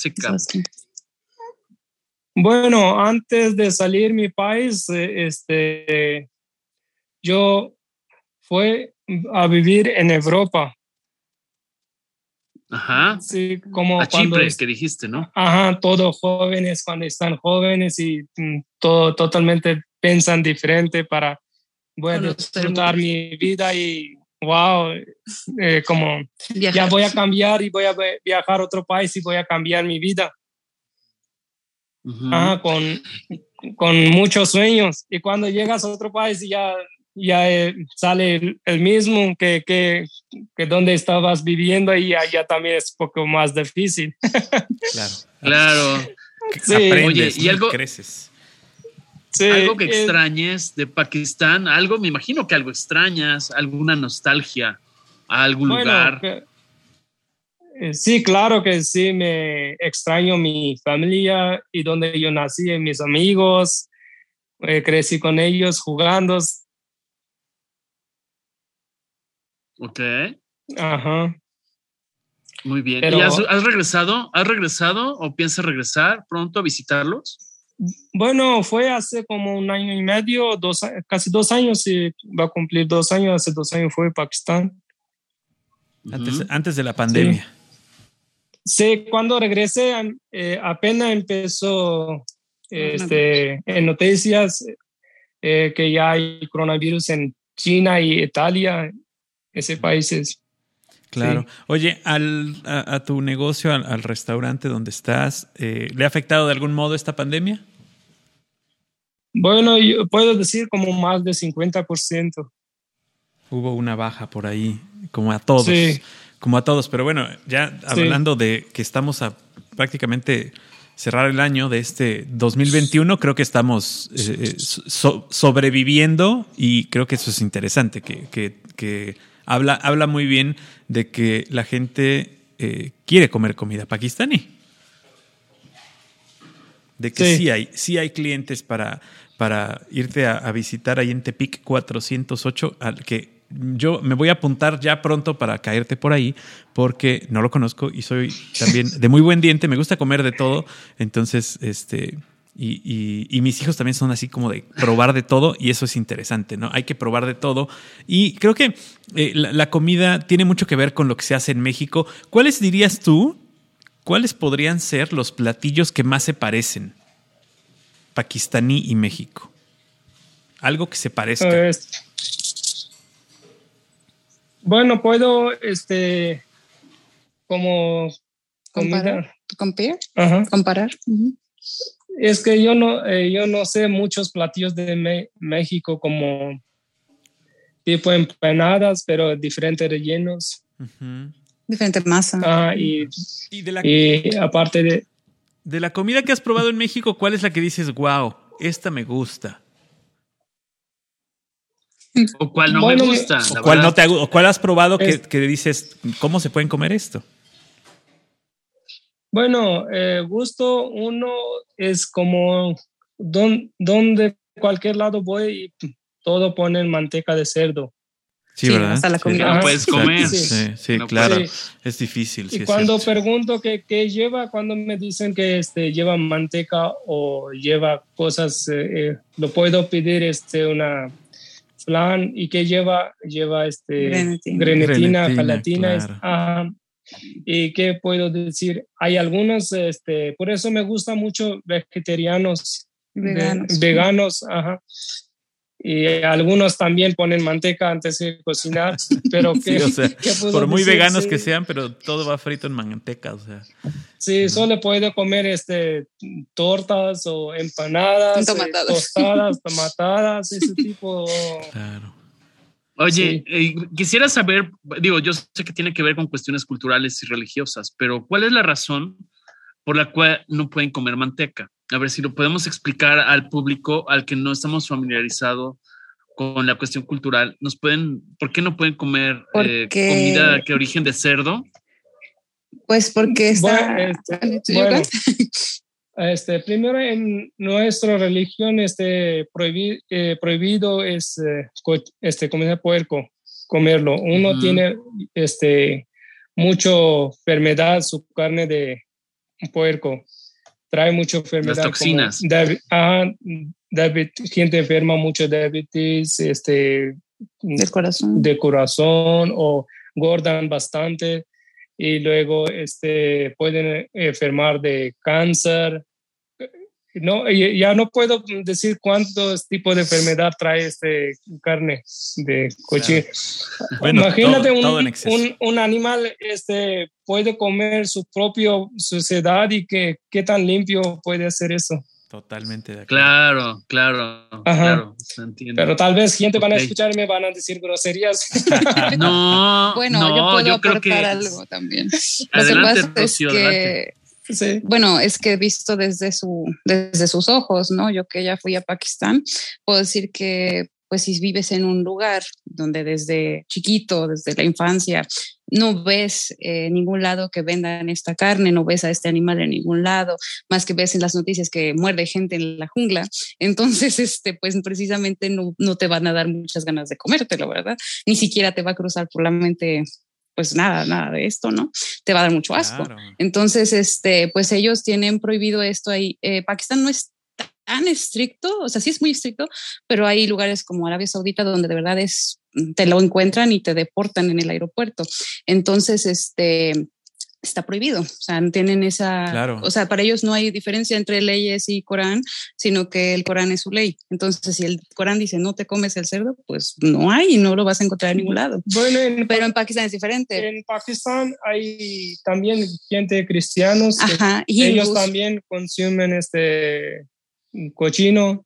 [SPEAKER 5] Bueno, antes de salir mi país, eh, este, yo fui a vivir en Europa.
[SPEAKER 2] Ajá.
[SPEAKER 5] Sí, como
[SPEAKER 2] a Chipre, que dijiste, ¿no?
[SPEAKER 5] Ajá, todos jóvenes cuando están jóvenes y mm, todo totalmente piensan diferente para a disfrutar mi vida y wow, eh, como ya voy a cambiar y voy a viajar a otro país y voy a cambiar mi vida. con, con muchos sueños. Y cuando llegas a otro país ya, ya eh, sale el, mismo que, que, que, donde estabas viviendo y allá también es un poco más difícil. *laughs*
[SPEAKER 2] claro. Claro.
[SPEAKER 3] Sí. Oye, y algo, creces
[SPEAKER 2] algo que extrañes de Pakistán, algo, me imagino que algo extrañas, alguna nostalgia a algún lugar.
[SPEAKER 5] Eh, sí, claro que sí, me extraño mi familia y donde yo nací, mis amigos, eh, crecí con ellos jugando.
[SPEAKER 2] Ok.
[SPEAKER 5] Ajá.
[SPEAKER 2] Muy bien. ¿Y has, has, regresado? ¿Has regresado o piensas regresar pronto a visitarlos?
[SPEAKER 5] Bueno, fue hace como un año y medio, dos, casi dos años, y va a cumplir dos años, hace dos años fue a Pakistán.
[SPEAKER 3] Antes, de la pandemia.
[SPEAKER 5] Sí, cuando regresé eh, apenas empezó este, en noticias eh, que ya hay coronavirus en China y Italia, ese países.
[SPEAKER 3] Claro. Oye, al, a, tu negocio, al, restaurante donde estás, eh, ¿le ha afectado de algún modo esta pandemia?
[SPEAKER 5] Bueno, yo puedo decir como más de 50%.
[SPEAKER 3] Hubo una baja por ahí, como a todos. Sí. Como a todos. Pero bueno, ya hablando de que estamos a prácticamente cerrar el año de este 2021, creo que estamos eh, eh, sobreviviendo y creo que eso es interesante, que, que, que habla, habla muy bien de que la gente eh, quiere comer comida pakistaní. De que sí, hay, sí hay clientes para, para irte a, visitar ahí en Tepic 408, al que yo me voy a apuntar ya pronto para caerte por ahí, porque no lo conozco y soy también de muy buen diente, me gusta comer de todo, entonces, este, y, mis hijos también son así como de probar de todo y eso es interesante, ¿no? Hay que probar de todo. Y creo que eh, la, comida tiene mucho que ver con lo que se hace en México. ¿Cuáles dirías tú? ¿Cuáles podrían ser los platillos que más se parecen? Pakistaní y México. Algo que se parezca.
[SPEAKER 5] Bueno, puedo, este, como
[SPEAKER 4] comparar.
[SPEAKER 5] Comida.
[SPEAKER 4] Ajá. Comparar.
[SPEAKER 5] Es que yo no, eh, yo no sé muchos platillos de México como tipo empanadas, pero diferentes rellenos.
[SPEAKER 4] Diferente masa.
[SPEAKER 5] Ah, y, de la, y aparte de...
[SPEAKER 3] De la comida que has probado en México, ¿cuál es la que dices, wow, esta me gusta?
[SPEAKER 2] O cuál no me gusta.
[SPEAKER 3] O cuál, no te, o cuál has probado que, que, dices, ¿cómo se pueden comer esto?
[SPEAKER 5] Bueno, eh, gusto uno es como don, donde cualquier lado voy y todo ponen manteca de cerdo.
[SPEAKER 3] Sí, ¿verdad?
[SPEAKER 4] Hasta la comida.
[SPEAKER 2] No puedes comer.
[SPEAKER 3] Sí, sí, claro. Es difícil.
[SPEAKER 5] y cuando pregunto qué, qué, lleva, cuando me dicen que este, lleva manteca o lleva cosas, eh, eh, lo puedo pedir este, una flan y que lleva, lleva este, grenetina, grenetina, gelatina. ¿Y qué puedo decir? Hay algunos, este, por eso me gusta mucho vegetarianos,
[SPEAKER 4] veganos,
[SPEAKER 5] veganos ajá. Y algunos también ponen manteca antes de cocinar, *laughs* pero que,
[SPEAKER 3] por muy veganos que sean, pero todo va frito en manteca, o sea.
[SPEAKER 5] Sí, solo puedo comer este tortas o empanadas, eh, tostadas, *laughs* tomatadas, ese tipo.
[SPEAKER 3] Claro.
[SPEAKER 2] Oye, eh, quisiera saber, digo, yo sé que tiene que ver con cuestiones culturales y religiosas, pero ¿cuál es la razón por la cual no pueden comer manteca? A ver si lo podemos explicar al público al que no estamos familiarizados con la cuestión cultural. ¿Nos pueden, por qué no pueden comer eh, comida que origen de cerdo?
[SPEAKER 4] Pues porque está.
[SPEAKER 5] Bueno, este, *laughs* Este, primero en nuestra religión este, eh, prohibido es eh, este, comer puerco, comerlo. Uno tiene este, mucho enfermedad, su carne de puerco trae mucha enfermedad.
[SPEAKER 2] Las toxinas.
[SPEAKER 5] gente enferma mucho de diabetes, este,
[SPEAKER 4] del corazón.
[SPEAKER 5] de corazón o gordan bastante y luego este, pueden enfermar de cáncer, no, ya no puedo decir cuántos tipos de enfermedad trae este carne de cochino. Imagínate un, un, animal este, puede comer su propio suciedad y que, qué tan limpio puede hacer eso.
[SPEAKER 3] Totalmente de
[SPEAKER 2] acuerdo. Claro, claro, claro.
[SPEAKER 5] Pero tal vez gente van a escuchar y me van a decir groserías. *laughs*
[SPEAKER 2] no,
[SPEAKER 4] bueno,
[SPEAKER 2] no,
[SPEAKER 4] yo puedo
[SPEAKER 2] yo
[SPEAKER 4] aportar
[SPEAKER 2] creo que
[SPEAKER 4] algo también.
[SPEAKER 2] Adelante, *laughs*
[SPEAKER 4] Lo que pasa es que bueno, es que he visto desde, su, desde sus ojos, ¿no? Yo que ya fui a Pakistán, puedo decir que pues si vives en un lugar donde desde chiquito, desde la infancia, no ves en ningún lado que vendan esta carne, no ves a este animal en ningún lado, más que ves en las noticias que muerde gente en la jungla, *laughs* entonces, este, pues precisamente no, no te van a dar muchas ganas de comértelo, ¿verdad? Ni siquiera te va a cruzar por la mente pues nada, nada de esto, ¿no? Te va a dar mucho asco. Entonces, este, pues ellos tienen prohibido esto ahí. Eh, Pakistán no es tan estricto, o sea, sí es muy estricto, pero hay lugares como Arabia Saudita donde de verdad es, te lo encuentran y te deportan en el aeropuerto. Entonces, este, está prohibido. O sea, tienen esa. O sea, para ellos no hay diferencia entre leyes y Corán, sino que el Corán es su ley. Entonces, si el Corán dice no te comes el cerdo, pues no hay y no lo vas a encontrar en ningún lado.
[SPEAKER 5] Bueno,
[SPEAKER 4] pero en Pakistán es diferente.
[SPEAKER 5] En Pakistán hay también gente cristianos.
[SPEAKER 4] Ajá,
[SPEAKER 5] y ellos también consumen este cochino.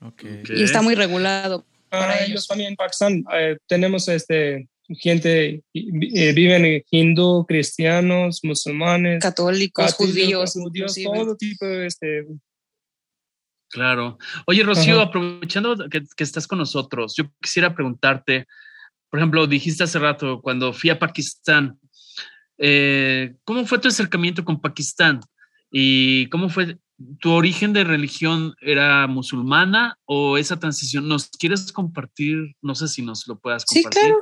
[SPEAKER 3] Okay.
[SPEAKER 4] Y está muy regulado.
[SPEAKER 5] Para ellos. ellos también en Pakistán eh, tenemos este gente, eh, viven hindú, cristianos, musulmanes,
[SPEAKER 4] católicos, judíos,
[SPEAKER 5] todo tipo de este.
[SPEAKER 2] Claro. Oye, Rocío, aprovechando que, estás con nosotros, yo quisiera preguntarte, por ejemplo, dijiste hace rato, cuando fui a Pakistán, eh, ¿cómo fue tu acercamiento con Pakistán? ¿Y cómo fue tu origen de religión? ¿Era musulmana o esa transición? ¿Nos quieres compartir? No sé si nos lo puedas compartir.
[SPEAKER 4] Sí, claro.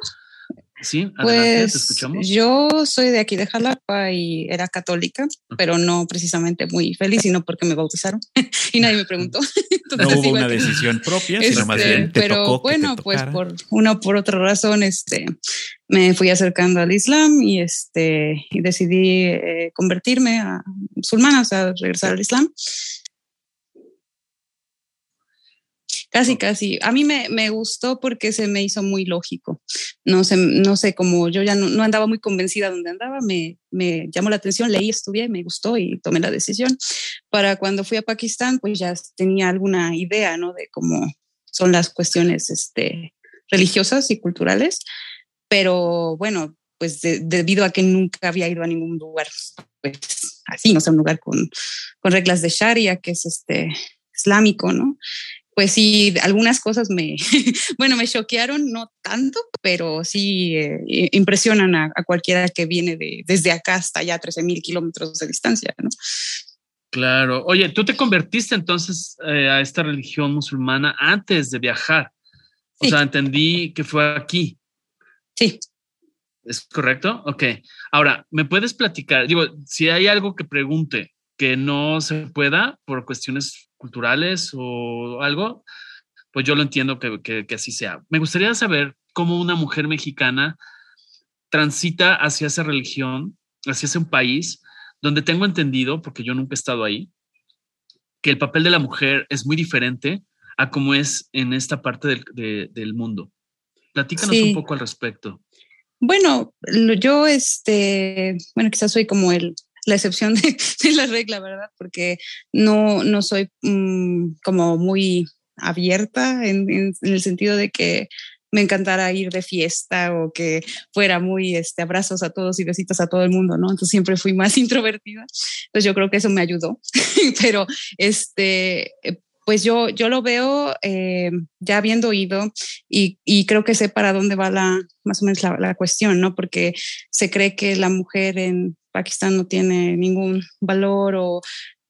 [SPEAKER 2] Sí,
[SPEAKER 4] pues,
[SPEAKER 2] te escuchamos.
[SPEAKER 4] Yo soy de aquí de Jalapa y era católica, pero no precisamente muy feliz, sino porque me bautizaron *laughs* y nadie me preguntó. *laughs* *laughs*
[SPEAKER 3] no hubo una decisión propia, sino más
[SPEAKER 4] este,
[SPEAKER 3] bien te
[SPEAKER 4] Pero
[SPEAKER 3] tocó
[SPEAKER 4] bueno, pues por una o por otra razón, este, me fui acercando al Islam y este, y decidí eh, convertirme a musulmana, o sea, regresar al Islam. Casi, casi. A mí me, me, gustó porque se me hizo muy lógico. No sé, no sé, como yo ya no, no andaba muy convencida donde andaba, me, me, llamó la atención, leí, estudié, me gustó y tomé la decisión. Para cuando fui a Pakistán, pues ya tenía alguna idea, ¿no? De cómo son las cuestiones este, religiosas y culturales. Pero bueno, pues debido a que nunca había ido a ningún lugar, pues así, no sé, un lugar con, con reglas de Sharia, que es este islámico, ¿no? Pues sí, algunas cosas me, *laughs* bueno, me choquearon, no tanto, pero sí eh, impresionan a, cualquiera que viene de, desde acá hasta allá, 13 mil kilómetros de distancia, ¿no?
[SPEAKER 2] Claro. Oye, tú te convertiste entonces eh, a esta religión musulmana antes de viajar. O sea, entendí que fue aquí.
[SPEAKER 4] Sí.
[SPEAKER 2] ¿Es correcto? Ok. Ahora, ¿me puedes platicar? Digo, si hay algo que pregunte que no se pueda por cuestiones culturales o algo, pues yo lo entiendo que, que, así sea. Me gustaría saber cómo una mujer mexicana transita hacia esa religión, hacia ese país, donde tengo entendido, porque yo nunca he estado ahí, que el papel de la mujer es muy diferente a cómo es en esta parte del, del mundo. Platícanos un poco al respecto.
[SPEAKER 4] Bueno, yo, este, bueno, quizás soy como el, la excepción *laughs* de, la regla, ¿verdad? Porque no, no soy mm, como muy abierta en, el sentido de que me encantara ir de fiesta o que fuera muy este, abrazos a todos y besitos a todo el mundo, ¿no? Entonces siempre fui más *laughs* introvertida. Entonces yo creo que eso me ayudó. *laughs* Pero este, pues yo, yo lo veo eh, ya habiendo ido y, creo que sé para dónde va la, más o menos la, cuestión, ¿no? Porque se cree que la mujer en Pakistán no tiene ningún valor o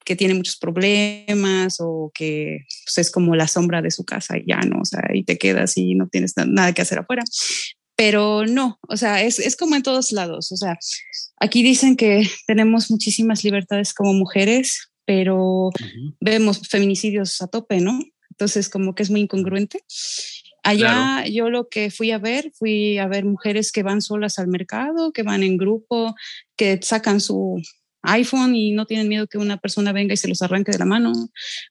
[SPEAKER 4] que tiene muchos problemas o que pues, es como la sombra de su casa y ya no, o sea, y te quedas y no tienes nada que hacer afuera. Pero no, o sea, es, es como en todos lados, o sea, aquí dicen que tenemos muchísimas libertades como mujeres, pero vemos feminicidios a tope, ¿no? Entonces, como que es muy incongruente. Allá yo lo que fui a ver, fui a ver mujeres que van solas al mercado, que van en grupo, que sacan su iPhone y no tienen miedo que una persona venga y se los arranque de la mano.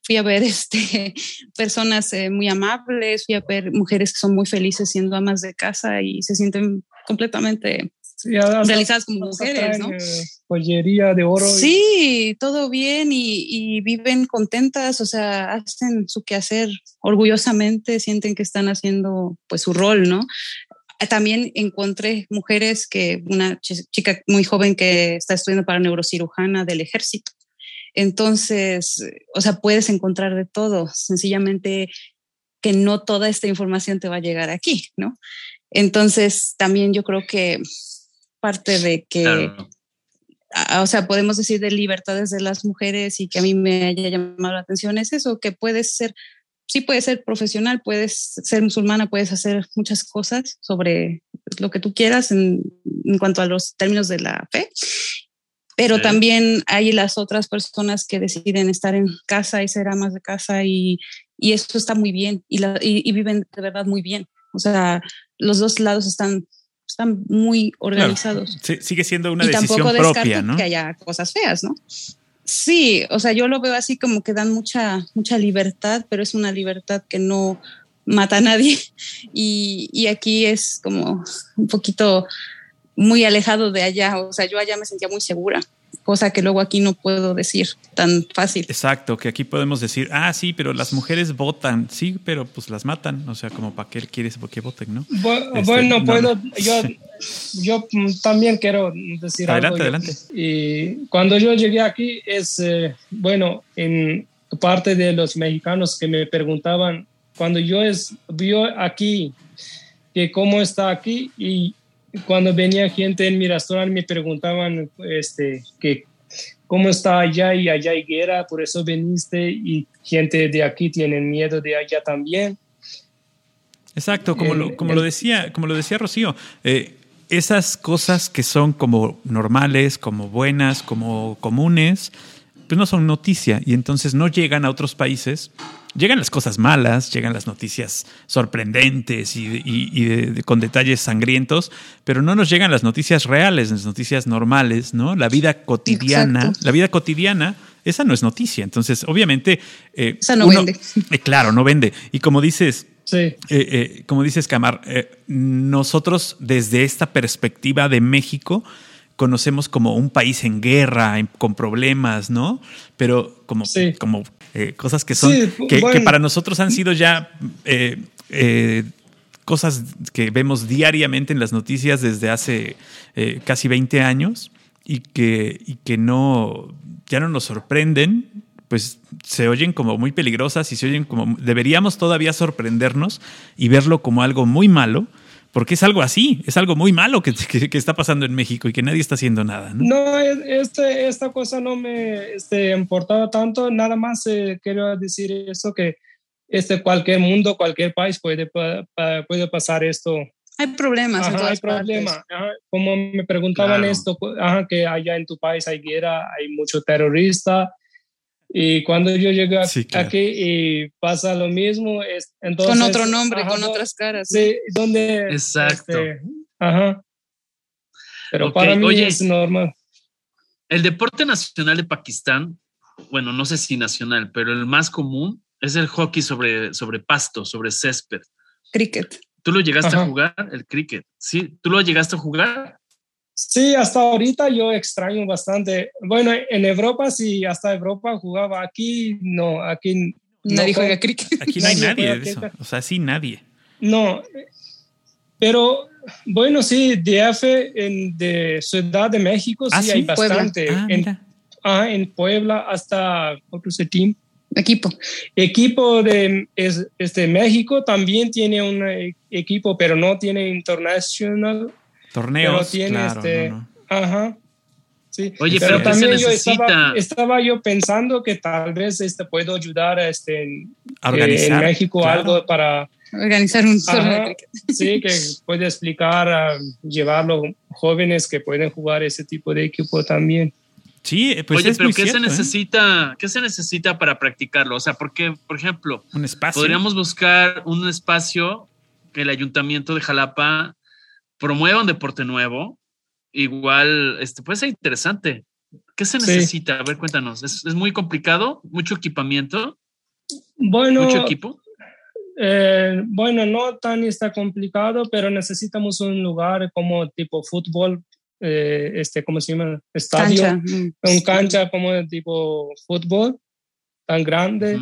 [SPEAKER 4] Fui a ver *laughs* este, personas eh, muy amables, fui a ver mujeres que son muy felices siendo amas de casa y se sienten completamente realizadas como mujeres, ¿no?
[SPEAKER 5] Eh, joyería de oro.
[SPEAKER 4] Sí, todo bien y, viven contentas, o sea, hacen su quehacer orgullosamente, sienten que están haciendo pues su rol, ¿no? También encontré mujeres que, una chica muy joven que está estudiando para neurocirujana del ejército. Entonces, o sea, puedes encontrar de todo, sencillamente que no toda esta información te va a llegar aquí, ¿no? Entonces, también yo creo que parte de que, o sea, podemos decir de libertades de las mujeres y que a mí me haya llamado la atención es eso, que puedes ser, sí puedes ser profesional, puedes ser musulmana, puedes hacer muchas cosas sobre lo que tú quieras en, en cuanto a los términos de la fe. Pero también hay las otras personas que deciden estar en casa y ser amas de casa y, y eso está muy bien y, la, y viven de verdad muy bien. O sea, los dos lados están están muy organizados.
[SPEAKER 3] sigue siendo una decisión propia, ¿no?
[SPEAKER 4] Que haya cosas feas, ¿no? Sí, o sea, yo lo veo así como que dan mucha, mucha libertad, pero es una libertad que no mata a nadie. *laughs* Y, y aquí es como un poquito muy alejado de allá. O sea, yo allá me sentía muy segura cosa que luego aquí no puedo decir tan fácil.
[SPEAKER 3] Exacto, que aquí podemos decir, ah, sí, pero las mujeres votan, sí, pero pues las matan, o sea, como para qué quieres que voten, ¿no?
[SPEAKER 5] Este, bueno, puedo, yo, *laughs* yo también quiero decir
[SPEAKER 3] adelante, algo. Adelante,
[SPEAKER 5] adelante. Y cuando yo llegué aquí es, eh, bueno, en parte de los mexicanos que me preguntaban, cuando yo es, vio aquí, que cómo está aquí y cuando venía gente en mi restaurante me preguntaban este, que cómo está allá y allá hay guerra, por eso viniste y gente de aquí tiene miedo de allá también.
[SPEAKER 3] Exacto, como, lo, como, lo, decía, como lo decía Rocío, eh, esas cosas que son como normales, como buenas, como comunes, pues no son noticia y entonces no llegan a otros países llegan las cosas malas, llegan las noticias sorprendentes y, con detalles sangrientos, pero no nos llegan las noticias reales, las noticias normales, ¿no? La vida cotidiana, la vida cotidiana esa no es noticia. Entonces, obviamente...
[SPEAKER 4] Eh, esa no vende. *laughs*
[SPEAKER 3] Eh, claro, no vende. Y como dices,
[SPEAKER 5] Sí.
[SPEAKER 3] Eh, como dices, Camar, nosotros desde esta perspectiva de México conocemos como un país en guerra, con problemas, ¿no? Pero como, como cosas que son, que, para nosotros han sido ya cosas que vemos diariamente en las noticias desde hace casi 20 años y que, y que no, ya no nos sorprenden, pues se oyen como muy peligrosas y se oyen como deberíamos todavía sorprendernos y verlo como algo muy malo, porque es algo así, es algo muy malo que, que, está pasando en México y que nadie está haciendo nada. No,
[SPEAKER 5] no este, esta cosa no me este, importaba tanto, nada más eh, quiero decir eso que este, cualquier mundo, cualquier país puede, puede pasar esto
[SPEAKER 4] hay problemas.
[SPEAKER 5] hay problemas. Como me preguntaban esto, que allá en tu país hay guerra, hay mucho terrorista. Y cuando yo llegué aquí y pasa lo mismo, es, entonces,
[SPEAKER 4] con otro nombre, con otras caras.
[SPEAKER 5] Sí, donde...
[SPEAKER 2] Exacto.
[SPEAKER 5] Este, ajá. Pero para mí es normal.
[SPEAKER 2] El deporte nacional de Pakistán, bueno, no sé si nacional, pero el más común es el hockey sobre, sobre pasto, sobre césped.
[SPEAKER 4] Cricket.
[SPEAKER 2] ¿Tú lo llegaste a jugar, el cricket? ¿Sí? ¿Tú lo llegaste a jugar?
[SPEAKER 5] Sí, hasta ahorita yo extraño bastante. Bueno, en Europa sí, hasta Europa jugaba. Aquí no, aquí
[SPEAKER 4] nadie juega cricket.
[SPEAKER 3] Aquí no hay nadie de eso. O sea, sí, nadie.
[SPEAKER 5] No, pero bueno, sí, DF en, de Ciudad de México sí, ¿Ah, hay bastante. Ah, en, ah, en Puebla hasta otro team.
[SPEAKER 4] Equipo.
[SPEAKER 5] Equipo de este, México también tiene un e, equipo, pero no tiene internacional.
[SPEAKER 3] Torneos.
[SPEAKER 5] tiene este. Ajá. Sí.
[SPEAKER 2] Oye, pero, también yo
[SPEAKER 5] estaba, yo pensando que tal vez este puedo ayudar a este, en, eh, México algo para
[SPEAKER 4] organizar un
[SPEAKER 5] torneo Sí, que puede explicar, a llevar los jóvenes que pueden jugar ese tipo de equipo también.
[SPEAKER 3] Sí, pues
[SPEAKER 2] Oye, pero
[SPEAKER 3] ¿qué
[SPEAKER 2] se ¿eh? necesita? ¿Qué se necesita para practicarlo? O sea, porque, por ejemplo,
[SPEAKER 3] un espacio.
[SPEAKER 2] Podríamos buscar un espacio que el ayuntamiento de Jalapa promueva un deporte nuevo. Igual, este puede ser interesante. ¿Qué se necesita? A ver, cuéntanos. ¿Es, muy complicado? ¿Mucho equipamiento?
[SPEAKER 5] Bueno.
[SPEAKER 2] ¿Mucho equipo?
[SPEAKER 5] Eh, bueno, no tan está complicado, pero necesitamos un lugar como tipo fútbol eh, este, ¿cómo se llama? Estadio, cancha. Mm. un cancha como de tipo fútbol, tan grande.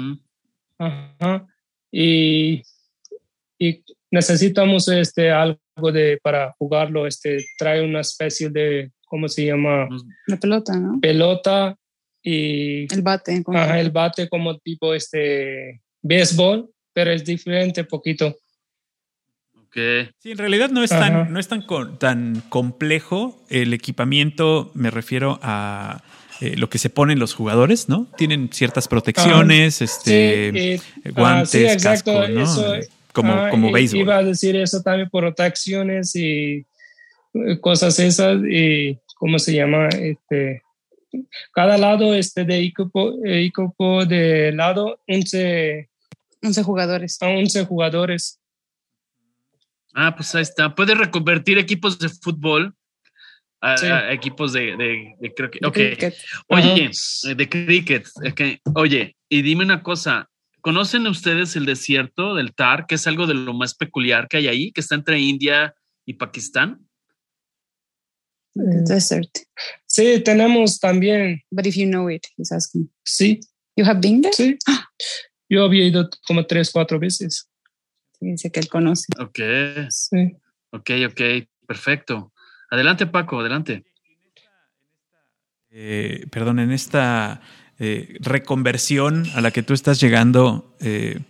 [SPEAKER 5] Y, y, necesitamos este, algo de, para jugarlo, este, trae una especie de, ¿cómo se llama?
[SPEAKER 4] La pelota, ¿no?
[SPEAKER 5] Pelota y...
[SPEAKER 4] El bate.
[SPEAKER 5] Ajá, el bate como tipo este, béisbol, pero es diferente poquito.
[SPEAKER 3] Sí, en realidad no es tan, no es tan, tan complejo el equipamiento, me refiero a eh, lo que se ponen los jugadores, ¿no? Tienen ciertas protecciones, este, eh, guantes, casco, ¿no? Como, como béisbol.
[SPEAKER 5] Iba a decir eso también, protecciones y eh, cosas esas, y ¿cómo se llama? Este, cada lado este de equipo, equipo de lado, 11,
[SPEAKER 4] 11 jugadores.
[SPEAKER 5] 11 jugadores.
[SPEAKER 2] Ah, pues ahí está. Puede reconvertir equipos de fútbol a, equipos de, de, creo que. ok. Oye, de cricket. Oye, y dime una cosa. ¿Conocen ustedes el desierto del Tar, que es algo de lo más peculiar que hay ahí, que está entre India y Pakistán?
[SPEAKER 4] desert.
[SPEAKER 5] Sí, tenemos también.
[SPEAKER 4] But if you know it, he's asking.
[SPEAKER 5] Sí.
[SPEAKER 4] You have been there?
[SPEAKER 5] Sí. Yo había ido como tres, cuatro veces.
[SPEAKER 4] Dice que él conoce.
[SPEAKER 2] Ok. Sí. Ok, ok, perfecto. Adelante, Paco, adelante.
[SPEAKER 3] Eh, perdón, en esta eh, reconversión a la que tú estás llegando eh,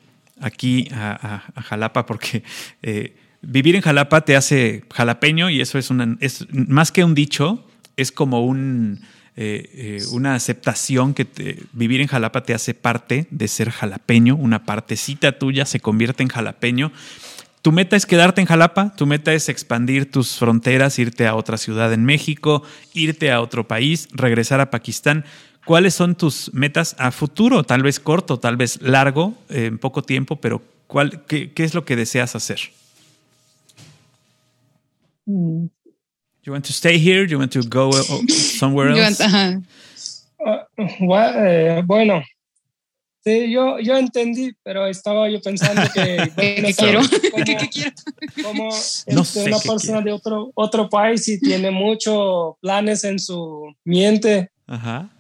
[SPEAKER 3] aquí a, Jalapa, porque vivir en Jalapa te hace jalapeño y eso es, una, es más que un dicho, es como un, una aceptación que vivir en Jalapa te hace parte de ser jalapeño, una partecita tuya se convierte en jalapeño tu meta es quedarte en Jalapa, tu meta es expandir tus fronteras, irte a otra ciudad en México, irte a otro país, regresar a Pakistán. ¿Cuáles son tus metas a futuro? Tal vez corto, tal vez largo, en poco tiempo, pero ¿cuál, qué, es lo que deseas hacer? Mm. You want to stay here? You want to go uh, somewhere else?
[SPEAKER 5] uh, bueno, Sí, yo, yo entendí, pero estaba yo pensando que...
[SPEAKER 4] ¿Qué, quiero? ¿Qué, quiero?
[SPEAKER 5] Como *laughs* *laughs* no este, una persona de otro, otro país y tiene muchos planes en su mente. Ajá.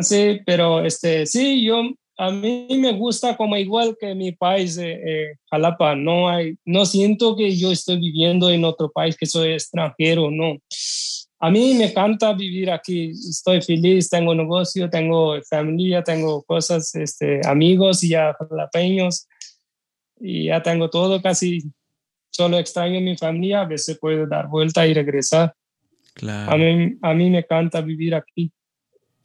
[SPEAKER 5] Sí, pero este, sí, yo, a mí me gusta como igual que mi país, eh, eh, Jalapa, no hay, no siento que yo estoy viviendo en otro país, que soy extranjero, no a mí me encanta vivir aquí, estoy feliz, tengo negocio, tengo familia, tengo cosas, este, amigos y ya jalapeños y ya tengo todo casi, solo extraño mi familia, a veces puedo dar vuelta y regresar. Claro. A mí, a mí me encanta vivir aquí.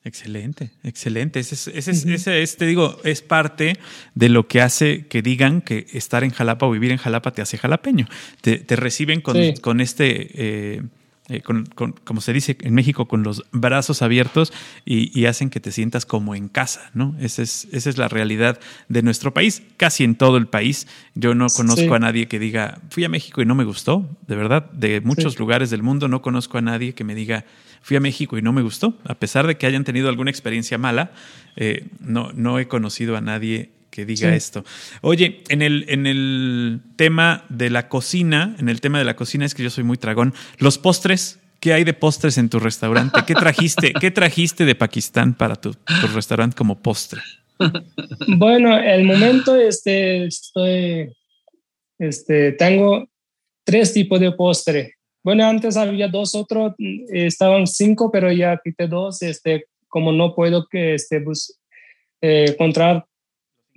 [SPEAKER 3] Excelente, excelente. Ese, ese, es, te digo, es parte de lo que hace que digan que estar en Jalapa o vivir en Jalapa te hace jalapeño. Te, reciben con, con este eh, eh, con, como se dice en México, con los brazos abiertos y, hacen que te sientas como en casa, ¿no? Esa es, esa es la realidad de nuestro país, casi en todo el país. Yo no conozco a nadie que diga, fui a México y no me gustó, de verdad, de muchos lugares del mundo no conozco a nadie que me diga, fui a México y no me gustó, a pesar de que hayan tenido alguna experiencia mala, eh, no, no he conocido a nadie que diga esto. Oye, en el, en el tema de la cocina, en el tema de la cocina es que yo soy muy tragón. Los postres, ¿qué hay de postres en tu restaurante? ¿Qué trajiste, *laughs* qué trajiste de Pakistán para tu, restaurante como postre?
[SPEAKER 5] Bueno, el momento este, estoy, este, tengo tres tipos de postre. Bueno, antes había dos otros, estaban cinco, pero ya quité dos, este, como no puedo que este, pues, eh, encontrar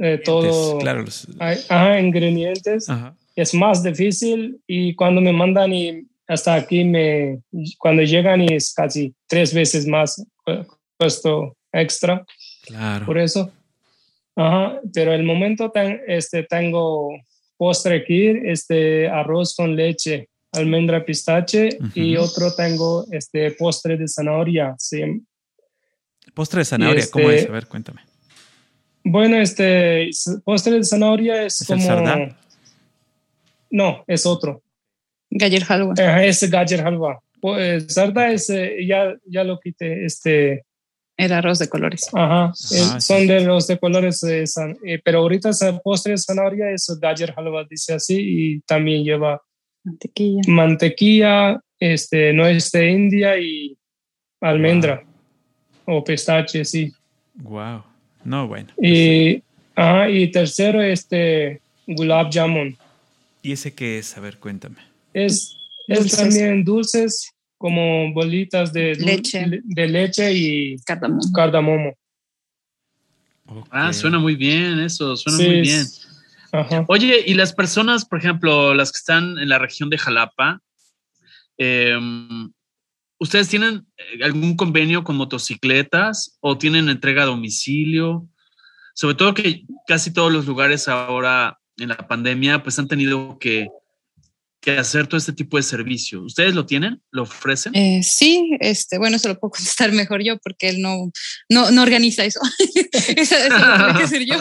[SPEAKER 5] eh, todo, claro, ajá, ingredientes, es más difícil y cuando me mandan y hasta aquí me, cuando llegan y es casi tres veces más puesto extra. Claro. Por eso. Ajá, pero el momento este, tengo postre aquí, este arroz con leche, almendra pistache y otro tengo este postre de zanahoria. Sí.
[SPEAKER 3] Postre de zanahoria, ¿cómo es? Este A ver, cuéntame.
[SPEAKER 5] Bueno, este postre de zanahoria es, como. no, es otro.
[SPEAKER 4] Galler halwa.
[SPEAKER 5] es galler halwa. Pues, sarda es, eh, ya, ya lo quité, este.
[SPEAKER 4] Era arroz de colores.
[SPEAKER 5] Ajá, ah, son de los de colores, eh, eh, pero ahorita el postre de zanahoria es galler halwa, dice así, y también lleva
[SPEAKER 4] mantequilla,
[SPEAKER 5] mantequilla este, nuez de India y almendra o pistache, sí.
[SPEAKER 3] Wow. No, bueno.
[SPEAKER 5] Y, y tercero, este gulab jamun.
[SPEAKER 3] ¿Y ese qué es? A ver, cuéntame.
[SPEAKER 5] Es, es también dulces como bolitas de
[SPEAKER 4] leche,
[SPEAKER 5] de leche y cardamomo.
[SPEAKER 2] Ah, suena muy bien eso, suena muy bien. Oye, y las personas, por ejemplo, las que están en la región de Jalapa, eh, ¿Ustedes tienen eh, algún convenio con motocicletas o tienen entrega a domicilio? Sobre todo que casi todos los lugares ahora en la pandemia pues han tenido que que hacer todo este tipo de servicio. ¿Ustedes lo tienen? ¿Lo ofrecen?
[SPEAKER 4] Eh, sí, este, bueno, eso lo puedo *laughs* contestar mejor yo porque él no, no, organiza *laughs* eso. eso, lo tengo que hacer yo.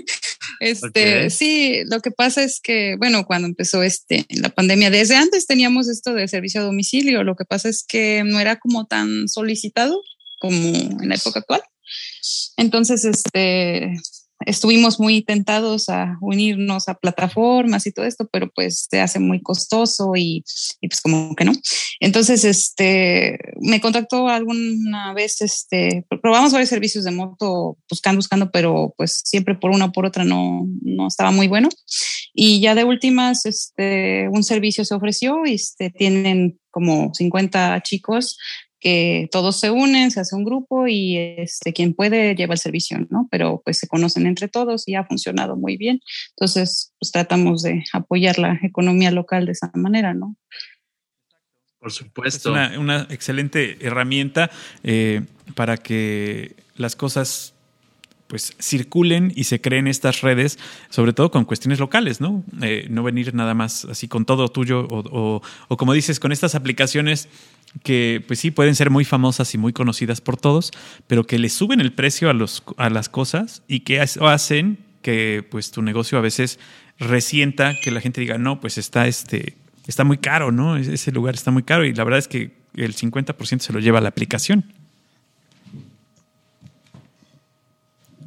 [SPEAKER 4] *laughs* este, Sí, lo que pasa es que, bueno, cuando empezó este, la pandemia, desde antes teníamos esto de servicio a domicilio. Lo que pasa es que no era como tan solicitado como en la época actual. Entonces, este, estuvimos muy tentados a unirnos a plataformas y todo esto, pero pues se hace muy costoso y, pues como que no. Entonces, este, me contactó alguna vez, este, probamos varios servicios de moto buscando, buscando, pero pues siempre por una o por otra no, no estaba muy bueno. Y ya de últimas, este, un servicio se ofreció y este, tienen como 50 chicos que todos se unen, se hace un grupo y este, quien puede lleva el servicio, ¿no? Pero pues se conocen entre todos y ha funcionado muy bien. Entonces, pues tratamos de apoyar la economía local de esa manera, ¿no?
[SPEAKER 2] Por supuesto.
[SPEAKER 3] Es una, excelente herramienta eh, para que las cosas pues circulen y se creen estas redes, sobre todo con cuestiones locales, ¿no? Eh, no venir nada más así con todo tuyo o, o, como dices, con estas aplicaciones que pues sí pueden ser muy famosas y muy conocidas por todos, pero que le suben el precio a, los, a las cosas y que hacen que pues tu negocio a veces resienta que la gente diga, no, pues está, este, está muy caro, ¿no? Ese lugar está muy caro y la verdad es que el 50% se lo lleva la aplicación.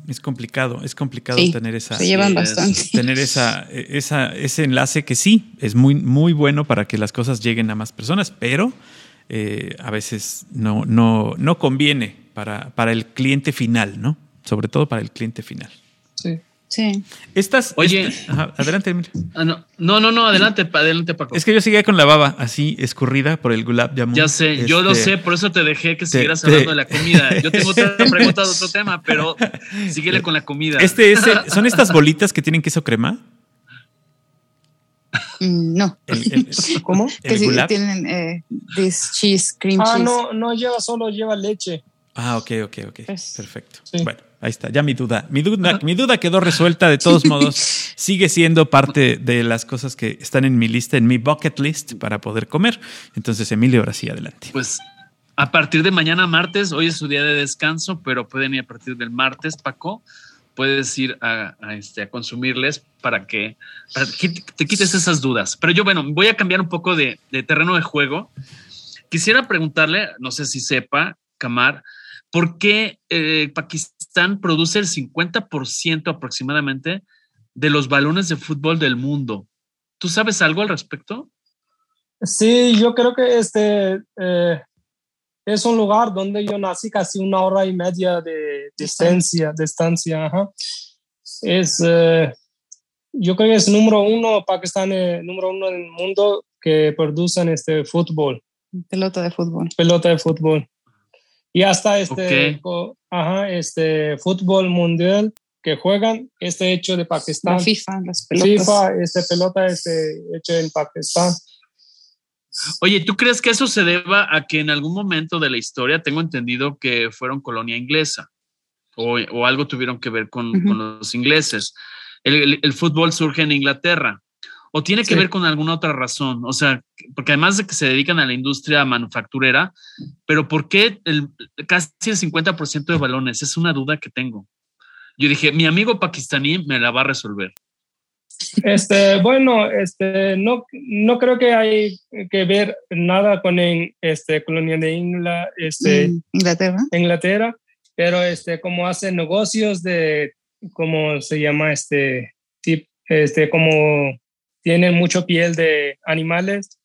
[SPEAKER 3] Es complicado, es complicado
[SPEAKER 4] Sí,
[SPEAKER 3] tener esa.
[SPEAKER 4] Se llevan bastante.
[SPEAKER 3] tener esa, esa, ese enlace que sí es muy, muy bueno para que las cosas lleguen a más personas, pero eh, a veces no, no, no conviene para, para el cliente final, ¿no? Sobre todo para el cliente final.
[SPEAKER 5] Sí.
[SPEAKER 4] Sí.
[SPEAKER 3] Estas.
[SPEAKER 2] Oye.
[SPEAKER 3] este- ajá, adelante, Emilio.
[SPEAKER 2] Ah, no, no, no, no, adelante, adelante, Paco.
[SPEAKER 3] Es que yo seguía con la baba así escurrida por el gulab jamun.
[SPEAKER 2] ya sé, yo lo
[SPEAKER 3] Este,
[SPEAKER 2] sé, por eso te dejé que siguieras
[SPEAKER 3] te-
[SPEAKER 2] hablando de la comida. *laughs* Yo tengo otra pregunta de otro tema, pero síguele con la comida.
[SPEAKER 3] Este, este, son estas bolitas que tienen queso crema.
[SPEAKER 4] Mm, no.
[SPEAKER 3] El- el- *laughs*
[SPEAKER 5] ¿Cómo?
[SPEAKER 4] Que
[SPEAKER 3] ¿El
[SPEAKER 4] sí
[SPEAKER 3] gulab?
[SPEAKER 4] tienen eh, this cheese, cream
[SPEAKER 5] Ah,
[SPEAKER 4] cheese.
[SPEAKER 5] no, no lleva, solo lleva leche.
[SPEAKER 3] Ah, ok, ok, ok.
[SPEAKER 4] Pues,
[SPEAKER 3] Perfecto.
[SPEAKER 5] sí.
[SPEAKER 3] Bueno, ahí está. Ya mi duda. Mi duda, mi duda quedó resuelta. De todos modos, sigue siendo parte de las cosas que están en mi lista, en mi bucket list para poder comer. Entonces, Emilio, ahora sí, adelante.
[SPEAKER 2] Pues a partir de mañana martes, hoy es su día de descanso, pero pueden ir a partir del martes, Paco. Puedes ir a, a, este, a consumirles para que, para que te quites esas dudas. Pero yo, bueno, voy a cambiar un poco de, de terreno de juego. Quisiera preguntarle, no sé si sepa, Kamar, ¿por qué eh, Pakistán produce el 50% aproximadamente de los balones de fútbol del mundo? ¿Tú sabes algo al respecto?
[SPEAKER 5] Sí, yo creo que este eh, es un lugar donde yo nací casi una hora y media de distancia, distancia, ajá. Es, eh, yo creo que es número uno, Pakistán es número uno en el mundo que producen este fútbol,
[SPEAKER 4] Pelota de fútbol.
[SPEAKER 5] pelota de fútbol. Y hasta este, ajá, este fútbol mundial que juegan, este hecho de Pakistán.
[SPEAKER 4] La FIFA, las pelotas.
[SPEAKER 5] FIFA, este pelota este hecho en Pakistán.
[SPEAKER 2] Oye, ¿tú crees que eso se deba a que en algún momento de la historia tengo entendido que fueron colonia inglesa o, o algo tuvieron que ver con, con los ingleses? El, el- el fútbol surge en Inglaterra o tiene que
[SPEAKER 5] Sí.
[SPEAKER 2] ver con alguna otra razón, o sea, porque además de que se dedican a la industria manufacturera, pero ¿por qué el, casi el 50% de balones? Es una duda que tengo. Yo dije, mi amigo pakistaní me la va a resolver.
[SPEAKER 5] Este, bueno, este, no, no creo que hay que ver nada con en, este, colonia de Ingla, este,
[SPEAKER 4] Inglaterra.
[SPEAKER 5] Inglaterra, pero este, como hacen negocios de, ¿cómo se llama? Este, tip, este, como tienen mucho piel de animales,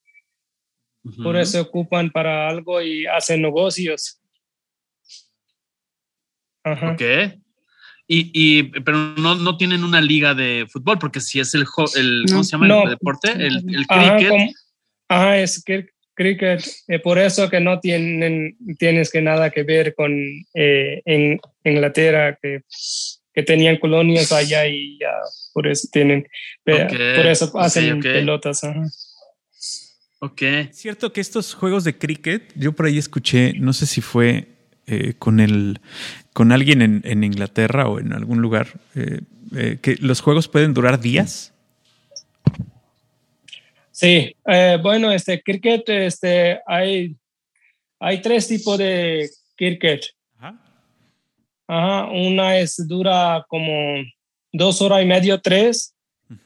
[SPEAKER 5] por eso ocupan para algo y hacen negocios. Ajá.
[SPEAKER 2] Ok. Y, y, pero no, no tienen una liga de fútbol, porque si es el, jo- el
[SPEAKER 4] No.
[SPEAKER 2] ¿cómo se llama
[SPEAKER 5] No.
[SPEAKER 2] el deporte? El, el
[SPEAKER 5] Ajá,
[SPEAKER 2] cricket.
[SPEAKER 5] como- ajá, es cri- cricket. eh, por eso que no tienen tienes que nada que ver con eh, en Inglaterra que, que tenían colonias allá y ya por eso tienen por eso hacen
[SPEAKER 2] ok.
[SPEAKER 5] pelotas. ajá.
[SPEAKER 2] Ok.
[SPEAKER 3] Es cierto que estos juegos de cricket, yo por ahí escuché, no sé si fue eh, con el con alguien en, en Inglaterra o en algún lugar, eh, eh, que los juegos pueden durar días.
[SPEAKER 5] Sí, eh, bueno, este cricket, este hay hay tres tipos de cricket.
[SPEAKER 3] Ajá.
[SPEAKER 5] Una es dura como dos horas y medio, tres.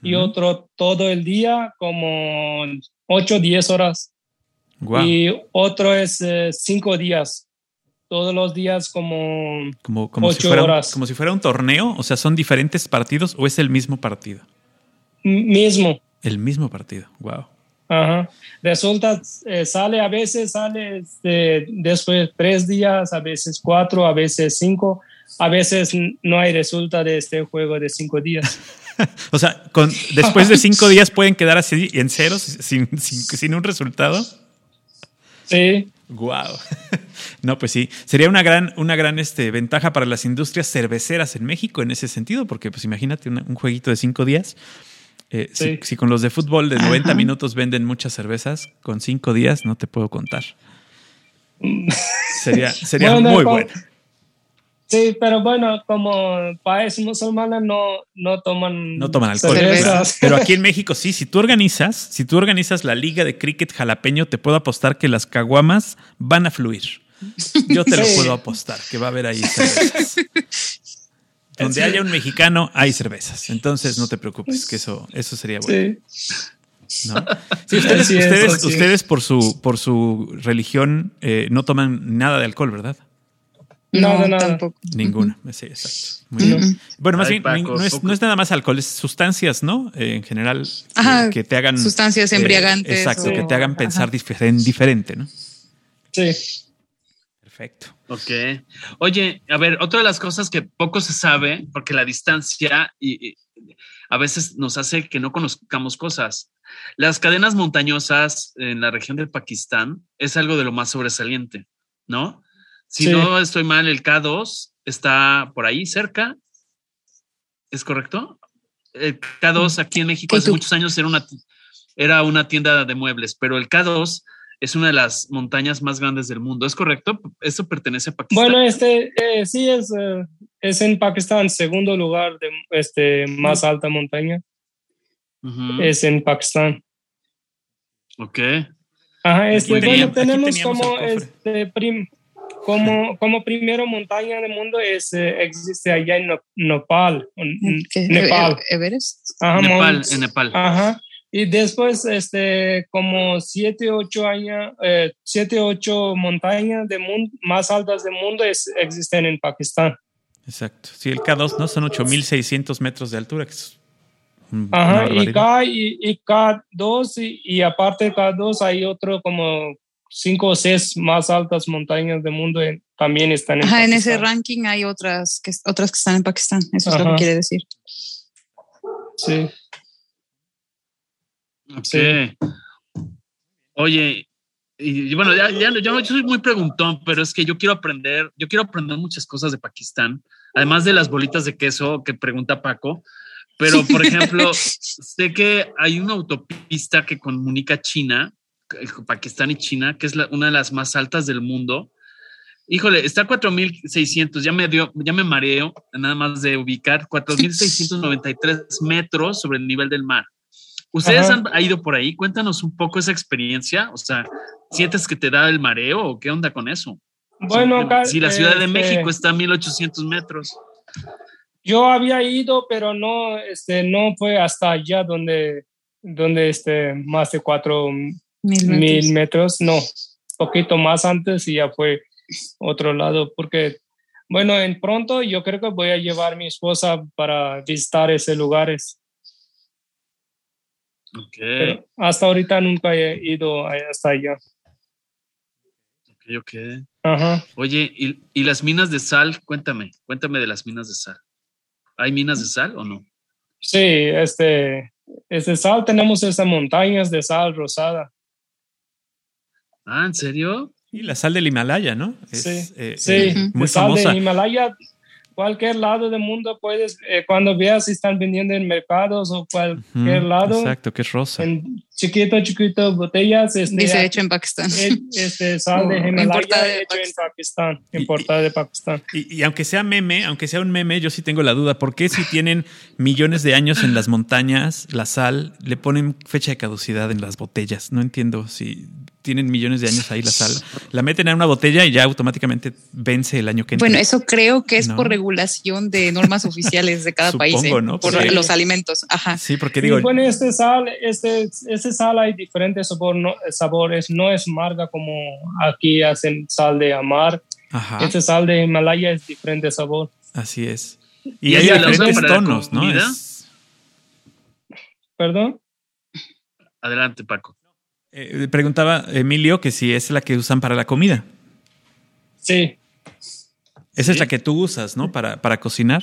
[SPEAKER 5] y otro todo el día, como 8 10 horas. Y otro es 5 días, todos los días como...
[SPEAKER 3] Como, como, si
[SPEAKER 5] ocho
[SPEAKER 3] fuera un,
[SPEAKER 5] horas.
[SPEAKER 3] como si fuera un torneo, o sea, son diferentes partidos o es el mismo partido.
[SPEAKER 5] m- Mismo.
[SPEAKER 3] El mismo partido. Wow.
[SPEAKER 5] Ajá. Resulta, eh, sale a veces, sale este, después tres días, a veces cuatro, a veces cinco, a veces no hay resultado de este juego de cinco días. *laughs*
[SPEAKER 3] O sea, con, después de cinco días pueden quedar así en ceros sin, sin, sin un resultado.
[SPEAKER 5] Sí,
[SPEAKER 3] Wow. *laughs* No, pues sí. Sería una gran, una gran este, ventaja para las industrias cerveceras en México en ese sentido, porque pues imagínate una- un jueguito de cinco días. Eh, si-
[SPEAKER 5] Sí.
[SPEAKER 3] si, con los de fútbol de 90
[SPEAKER 4] Ajá.
[SPEAKER 3] minutos venden muchas cervezas, con cinco días no te puedo contar. *laughs* Sería, sería
[SPEAKER 5] Bueno,
[SPEAKER 3] muy bueno.
[SPEAKER 5] Sí, pero bueno, como país musulmán no, no toman,
[SPEAKER 3] No toman alcohol.
[SPEAKER 5] cervezas. *laughs*
[SPEAKER 3] Pero aquí en México sí, si tú organizas, si tú organizas la liga de cricket jalapeño, te puedo apostar que las caguamas van a fluir. Yo te lo
[SPEAKER 5] Sí.
[SPEAKER 3] puedo apostar, que va a haber ahí cervezas. Donde haya un mexicano, hay cervezas. Entonces no te preocupes, que eso, eso sería bueno.
[SPEAKER 5] Sí.
[SPEAKER 3] ¿no? Sí, ustedes, ustedes, ustedes por su, por su religión eh, no toman nada de alcohol, ¿verdad?
[SPEAKER 5] Nada,
[SPEAKER 4] no,
[SPEAKER 5] nada.
[SPEAKER 4] tampoco.
[SPEAKER 3] Ninguna. Sí, exacto. Muy bien. Bueno, más
[SPEAKER 2] Ay,
[SPEAKER 3] bien,
[SPEAKER 2] Paco,
[SPEAKER 3] no, es, no es nada más alcohol, es sustancias, ¿no? Eh, en general, eh,
[SPEAKER 4] Ajá,
[SPEAKER 3] que te hagan.
[SPEAKER 4] Sustancias
[SPEAKER 3] eh,
[SPEAKER 4] embriagantes.
[SPEAKER 3] exacto,
[SPEAKER 5] o-
[SPEAKER 3] que te hagan pensar diferen- diferente, ¿no?
[SPEAKER 5] Sí.
[SPEAKER 3] Perfecto.
[SPEAKER 2] Ok. Oye, a ver, otra de las cosas que poco se sabe, porque la distancia y, y a veces nos hace que no conozcamos cosas. Las cadenas montañosas en la región de Pakistán es algo de lo más sobresaliente, ¿no? Si
[SPEAKER 5] Sí.
[SPEAKER 2] no estoy mal, el K2 está por ahí cerca. ¿Es correcto? El K2 aquí en México hace
[SPEAKER 4] K2.
[SPEAKER 2] muchos años era una, era una tienda de muebles, pero el K2 es una de las montañas más grandes del mundo. ¿Es correcto? ¿Eso pertenece a Pakistán?
[SPEAKER 5] Bueno, este eh, sí es, eh, es en Pakistán, segundo lugar de este más alta montaña. Es en Pakistán.
[SPEAKER 2] Ok.
[SPEAKER 5] Ajá, este, bueno, tenemos como, este, prim- como, como primera montaña del mundo es, eh, existe allá en. Nepal.
[SPEAKER 4] E- Everest.
[SPEAKER 5] Ajá,
[SPEAKER 2] Nepal, en Nepal.
[SPEAKER 5] Ajá. Y después, este, como siete, ocho años, eh, siete, ocho montañas de mundo, más altas del mundo es, existen en Pakistán.
[SPEAKER 3] Exacto. Sí, el K2, ¿no? Son 8600 metros de altura, que es
[SPEAKER 5] Ajá, y. K y, y K2 y, y aparte de K2 hay otro como cinco o seis más altas montañas del mundo en- también están en
[SPEAKER 4] Ajá, en ese ranking hay otras que, otras que están en Pakistán. Eso es lo que quiere decir.
[SPEAKER 5] Sí.
[SPEAKER 2] Ok.
[SPEAKER 5] Sí.
[SPEAKER 2] Oye, y, y bueno, ya, ya, yo, yo soy muy preguntón, pero es que yo quiero aprender, yo quiero aprender muchas cosas de Pakistán, además de las bolitas de queso que pregunta Paco. Pero, por ejemplo, *laughs* sé que hay una autopista que comunica China, eh, Pakistán y China, que es la- una de las más altas del mundo. Híjole, está a 4.600, ya me dio, ya me mareo, nada más de ubicar, 4.693 metros sobre el nivel del mar. ¿Ustedes
[SPEAKER 5] Ajá.
[SPEAKER 2] han ido por ahí? Cuéntanos un poco esa experiencia. O sea, ¿sientes que te da el mareo o qué onda con eso?
[SPEAKER 5] Bueno, acá,
[SPEAKER 2] si la Ciudad de
[SPEAKER 5] este,
[SPEAKER 2] México está a 1800 metros.
[SPEAKER 5] Yo había ido, pero no, este, no fue hasta allá donde, donde este, más de cuatro
[SPEAKER 4] Mil metros.
[SPEAKER 5] mil metros, no, poquito más antes y ya fue otro lado, porque, bueno, en pronto yo creo que voy a llevar a mi esposa para visitar esos lugares,
[SPEAKER 2] Ok,
[SPEAKER 5] pero hasta ahorita nunca he ido hasta allá.
[SPEAKER 2] ok, ok.
[SPEAKER 5] Ajá.
[SPEAKER 2] Oye, ¿y, y las minas de sal? Cuéntame, cuéntame de las minas de sal. ¿Hay minas de sal o no?
[SPEAKER 5] Sí, este, este sal, tenemos esas montañas de sal rosada.
[SPEAKER 2] Ah, ¿en serio?
[SPEAKER 3] Y la sal del Himalaya, ¿no? Es,
[SPEAKER 5] Sí,
[SPEAKER 3] eh,
[SPEAKER 5] sí,
[SPEAKER 3] eh, muy
[SPEAKER 5] de sal
[SPEAKER 3] famosa.
[SPEAKER 5] de Himalaya, cualquier lado del mundo puedes, eh, cuando veas si están vendiendo en mercados o cualquier lado,
[SPEAKER 3] Exacto, que es rosa.
[SPEAKER 5] en chiquito, chiquito, botellas, este,
[SPEAKER 4] Dice hecho en Pakistán.
[SPEAKER 5] este sal de Himalaya
[SPEAKER 4] importada de
[SPEAKER 5] hecho en
[SPEAKER 4] Pakistán.
[SPEAKER 3] Y-
[SPEAKER 5] importada de Pakistán.
[SPEAKER 3] Y, y aunque sea meme, aunque sea un meme, yo sí tengo la duda. ¿Por qué si tienen millones de años en las montañas, la sal, le ponen fecha de caducidad en las botellas? No entiendo si tienen millones de años ahí la sal. La meten en una botella y ya automáticamente vence el año que entra.
[SPEAKER 4] Bueno, eso creo que es
[SPEAKER 3] No.
[SPEAKER 4] por regulación de normas oficiales de cada país,
[SPEAKER 3] Supongo,
[SPEAKER 4] ¿eh?
[SPEAKER 3] ¿no?
[SPEAKER 4] por
[SPEAKER 3] Sí.
[SPEAKER 4] los alimentos. Ajá.
[SPEAKER 3] Sí, porque
[SPEAKER 5] Y
[SPEAKER 3] digo,
[SPEAKER 5] bueno, este sal, este, este sal hay diferentes sabor, no, sabores, no es amarga como aquí hacen sal de amar.
[SPEAKER 3] ajá,
[SPEAKER 5] Este sal de Himalaya es diferente sabor.
[SPEAKER 3] así es. Y
[SPEAKER 2] ¿Y
[SPEAKER 3] hay diferentes tonos, ¿no? Es-
[SPEAKER 5] ¿Perdón?
[SPEAKER 2] Adelante, Paco.
[SPEAKER 3] eh, preguntaba Emilio que si es la que usan para la comida.
[SPEAKER 5] Sí,
[SPEAKER 3] Esa
[SPEAKER 2] Sí.
[SPEAKER 3] es la que tú usas, ¿no? Para, para cocinar.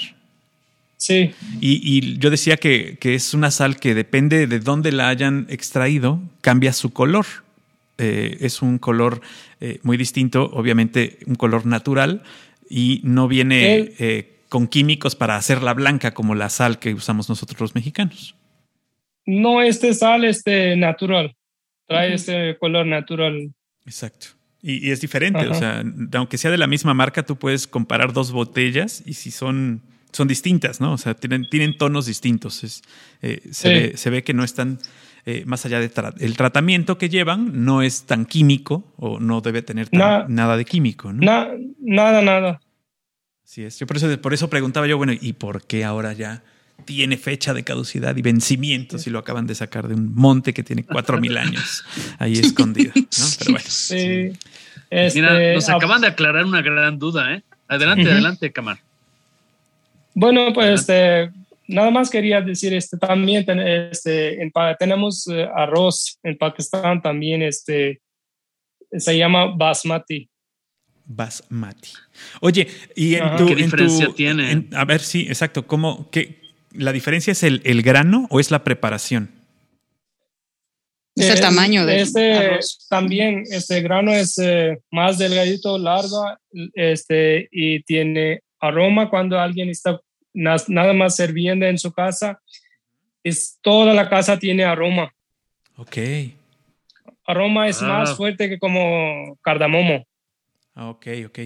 [SPEAKER 5] Sí.
[SPEAKER 3] Y, y yo decía que, que es una sal que depende de dónde la hayan extraído, cambia su color. Eh, es un color eh, muy distinto, obviamente un color natural, y no viene eh, con químicos para hacerla blanca como la sal que usamos nosotros los mexicanos.
[SPEAKER 5] No, este sal este natural. Trae este color natural.
[SPEAKER 3] Exacto. Y, y es diferente,
[SPEAKER 5] Ajá.
[SPEAKER 3] o sea, aunque sea de la misma marca, tú puedes comparar dos botellas y si son, son distintas, ¿no? O sea, tienen, tienen tonos distintos. Es, eh, se,
[SPEAKER 5] Sí.
[SPEAKER 3] ve, se ve que no están, eh, más allá del el tratamiento que llevan, no es tan químico o no debe tener tan-
[SPEAKER 5] Na-
[SPEAKER 3] nada de químico, ¿no?
[SPEAKER 5] Na- nada, nada.
[SPEAKER 3] Así es. Yo por eso, por eso preguntaba yo, bueno, ¿y por qué ahora ya tiene fecha de caducidad y vencimiento si lo acaban de sacar de un monte que tiene cuatro mil años ahí escondido, ¿no? Pero bueno.
[SPEAKER 5] Sí. Este,
[SPEAKER 2] Mira, nos
[SPEAKER 5] ah,
[SPEAKER 2] acaban de aclarar una gran duda, ¿eh? Adelante, adelante, Camar.
[SPEAKER 5] Bueno, pues este, nada más quería decir, este, también este, tenemos eh, arroz en Pakistán también, este, se llama basmati.
[SPEAKER 3] Basmati. Oye, y en
[SPEAKER 2] tu, ¿Qué diferencia tiene?
[SPEAKER 3] a ver, sí, exacto. ¿Cómo, qué, ¿La diferencia es el, el grano o es la preparación?
[SPEAKER 4] Es el tamaño de
[SPEAKER 5] este también este grano es eh, más delgadito, largo, este y tiene aroma cuando alguien está nada más sirviendo en su casa. Es toda la casa tiene aroma.
[SPEAKER 3] Ok.
[SPEAKER 5] Aroma es más ah. fuerte que como cardamomo.
[SPEAKER 3] Ah, ok, ok.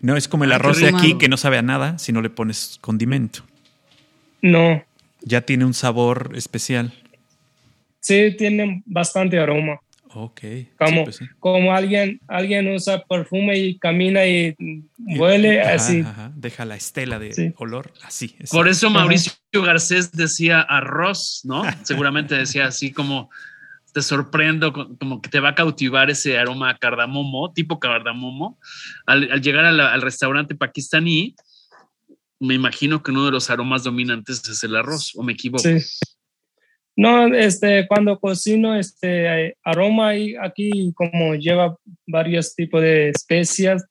[SPEAKER 3] No es como el ah, arroz de aquí que no sabe a nada si no le pones condimento.
[SPEAKER 5] No.
[SPEAKER 3] Ya tiene un sabor especial.
[SPEAKER 5] Sí, tiene bastante aroma.
[SPEAKER 3] Ok.
[SPEAKER 5] Como, pues como alguien, alguien usa perfume y camina y huele así.
[SPEAKER 3] Deja la estela de olor así.
[SPEAKER 2] Por eso Mauricio Garcés decía arroz, ¿no? *laughs* Seguramente decía así como te sorprendo, como que te va a cautivar ese aroma a cardamomo, tipo cardamomo. Al, llegar al restaurante pakistaní, me imagino que uno de los aromas dominantes es el arroz, o me equivoco. Sí.
[SPEAKER 5] No, este, cuando cocino, este, aroma y aquí como lleva varios tipos de especias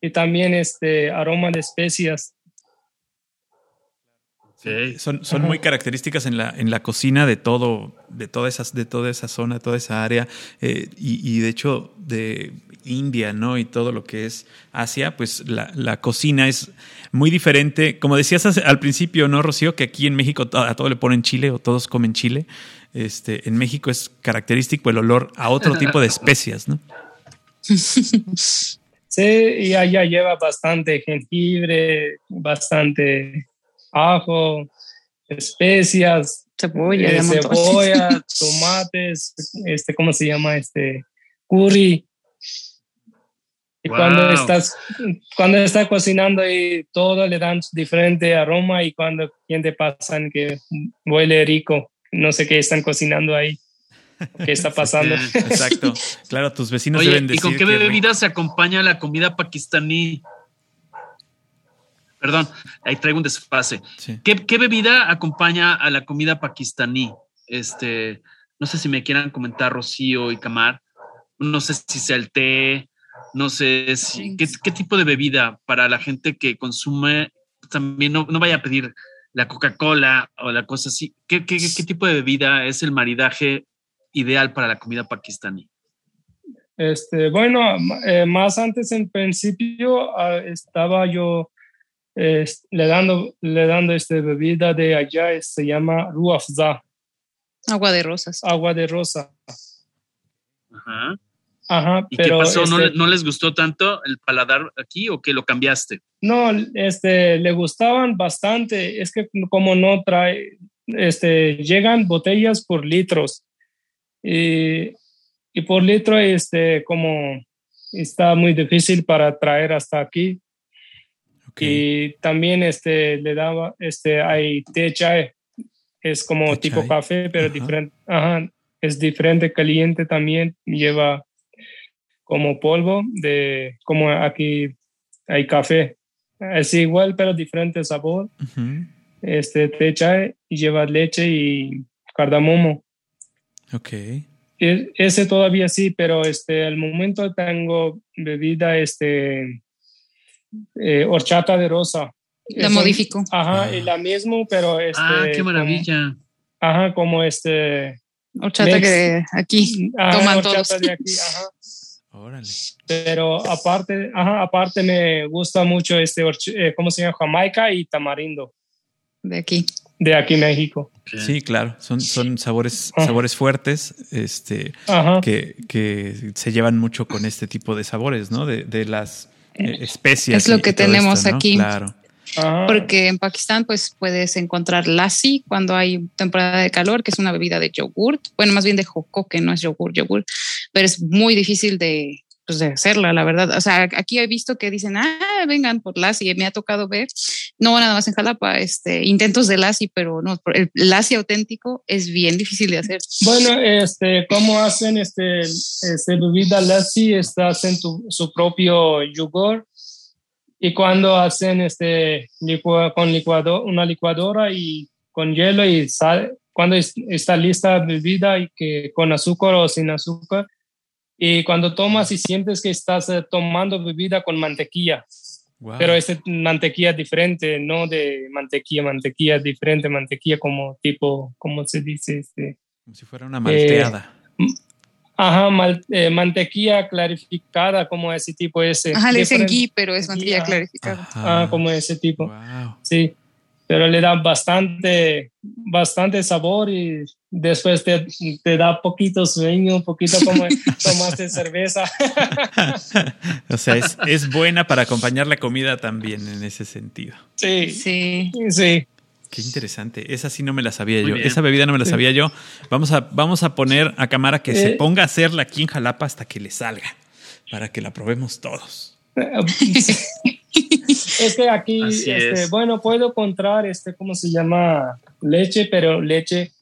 [SPEAKER 5] y también este aroma de especias.
[SPEAKER 3] Son, son muy características en la, en la cocina de todo, de toda esas, de toda esa zona, de toda esa área, eh, y, y, de hecho de India, ¿no? Y todo lo que es Asia, pues la, la cocina es muy diferente. Como decías al principio, ¿no, Rocío? Que aquí en México a todo le ponen chile o todos comen chile. Este, en México es característico el olor a otro tipo de especias, ¿no? *laughs*
[SPEAKER 5] Sí, y allá lleva bastante jengibre, bastante ajo, especias,
[SPEAKER 4] cebolla, eh,
[SPEAKER 5] cebolla *laughs* tomates, este, ¿cómo se llama? Este, curry. Y cuando estás, cuando estás cocinando y todo le dan diferente aroma y cuando te pasan que huele rico, no sé qué están cocinando ahí. ¿Qué está *laughs* pasando?
[SPEAKER 3] Exacto. *laughs* Claro, tus vecinos deben decir.
[SPEAKER 2] ¿Y con qué bebida se acompaña la comida pakistaní? Perdón, ahí traigo un desfase. ¿Qué, bebida acompaña a la comida pakistaní? Este, no sé si me quieran comentar Rocío y Camar. No sé si sea el té, no sé si, ¿qué, tipo de bebida para la gente que consume también no, vaya a pedir la Coca-Cola o la cosa así. ¿Qué, tipo de bebida es el maridaje ideal para la comida pakistaní?
[SPEAKER 5] Este, bueno, eh, más antes en principio ah, estaba yo le dando, le dando este bebida de allá, se llama ruafza.
[SPEAKER 4] Agua de rosas.
[SPEAKER 5] Agua de rosa.
[SPEAKER 2] Ajá.
[SPEAKER 5] Ajá,
[SPEAKER 2] ¿Y qué pasó? Este ¿No, les gustó tanto el paladar aquí o que lo cambiaste?
[SPEAKER 5] No, este, le gustaban bastante. Es que como no trae, este, llegan botellas por litros. Y, y por litro, este, como está muy difícil para traer hasta aquí. Y también este, le daba, este, hay té chai, es como tipo café, pero diferente, ajá, es diferente, caliente también, lleva como polvo de, como aquí hay café, es igual pero diferente sabor. Este té chai y lleva leche y cardamomo.
[SPEAKER 3] Ok.
[SPEAKER 5] E, ese todavía sí, pero este, al momento tengo bebida, este, eh, horchata de rosa.
[SPEAKER 4] La modifico.
[SPEAKER 5] Ajá, ah. y la mismo, pero este.
[SPEAKER 2] Ah, qué maravilla.
[SPEAKER 5] ajá, como este.
[SPEAKER 4] Horchata que aquí toman todos. De aquí,
[SPEAKER 5] ajá. Órale. Pero aparte, ajá, aparte me gusta mucho este, eh, ¿cómo se llama? Jamaica y tamarindo.
[SPEAKER 4] De aquí.
[SPEAKER 5] De aquí, México.
[SPEAKER 3] Sí, claro, son, son sabores, sabores fuertes este, que, que, se llevan mucho con este tipo de sabores, ¿no? De, de las eh, especias.
[SPEAKER 4] Es lo que tenemos aquí. Claro. Porque en Pakistán pues puedes encontrar lassi cuando hay temporada de calor, que es una bebida de yogurt, bueno, más bien de que no es yogur, yogur, pero es muy difícil de, pues, de hacerla, la verdad. O sea, aquí he visto que dicen, ah, vengan por lassi, me ha tocado ver, no nada más en Jalapa, este, intentos de lassi, pero no, el lassi auténtico es bien difícil de hacer.
[SPEAKER 5] Bueno, este, ¿cómo hacen este, este bebida lassi? Está hacen su propio yogur y cuando hacen este con licuador, una licuadora y con hielo y sal, cuando está lista bebida y que con azúcar o sin azúcar y cuando tomas y sientes que estás eh, tomando bebida con mantequilla. Pero es mantequilla diferente, no de mantequilla, mantequilla diferente, mantequilla como tipo, ¿cómo se dice? Este,
[SPEAKER 3] como si fuera una malteada.
[SPEAKER 5] Eh, ajá, eh, mantequilla clarificada, como ese tipo ese.
[SPEAKER 4] Ajá, le dicen ghee, pero es mantequilla clarificada.
[SPEAKER 5] Ah, como ese tipo. Sí pero le da bastante, bastante sabor y después te, te da poquito sueño, un poquito como *laughs* tomaste cerveza. *laughs*
[SPEAKER 3] o sea, es, es, buena para acompañar la comida también en ese sentido.
[SPEAKER 5] Sí,
[SPEAKER 4] sí,
[SPEAKER 5] sí.
[SPEAKER 3] Qué interesante. Esa sí no me la sabía yo. Esa bebida no me la sabía yo. Vamos a, vamos a poner a cámara que se eh. ponga a hacerla aquí en Jalapa hasta que le salga, para que la probemos todos. *laughs*
[SPEAKER 5] es que aquí, este, bueno, puedo encontrar, este, ¿cómo se llama? Leche, pero leche.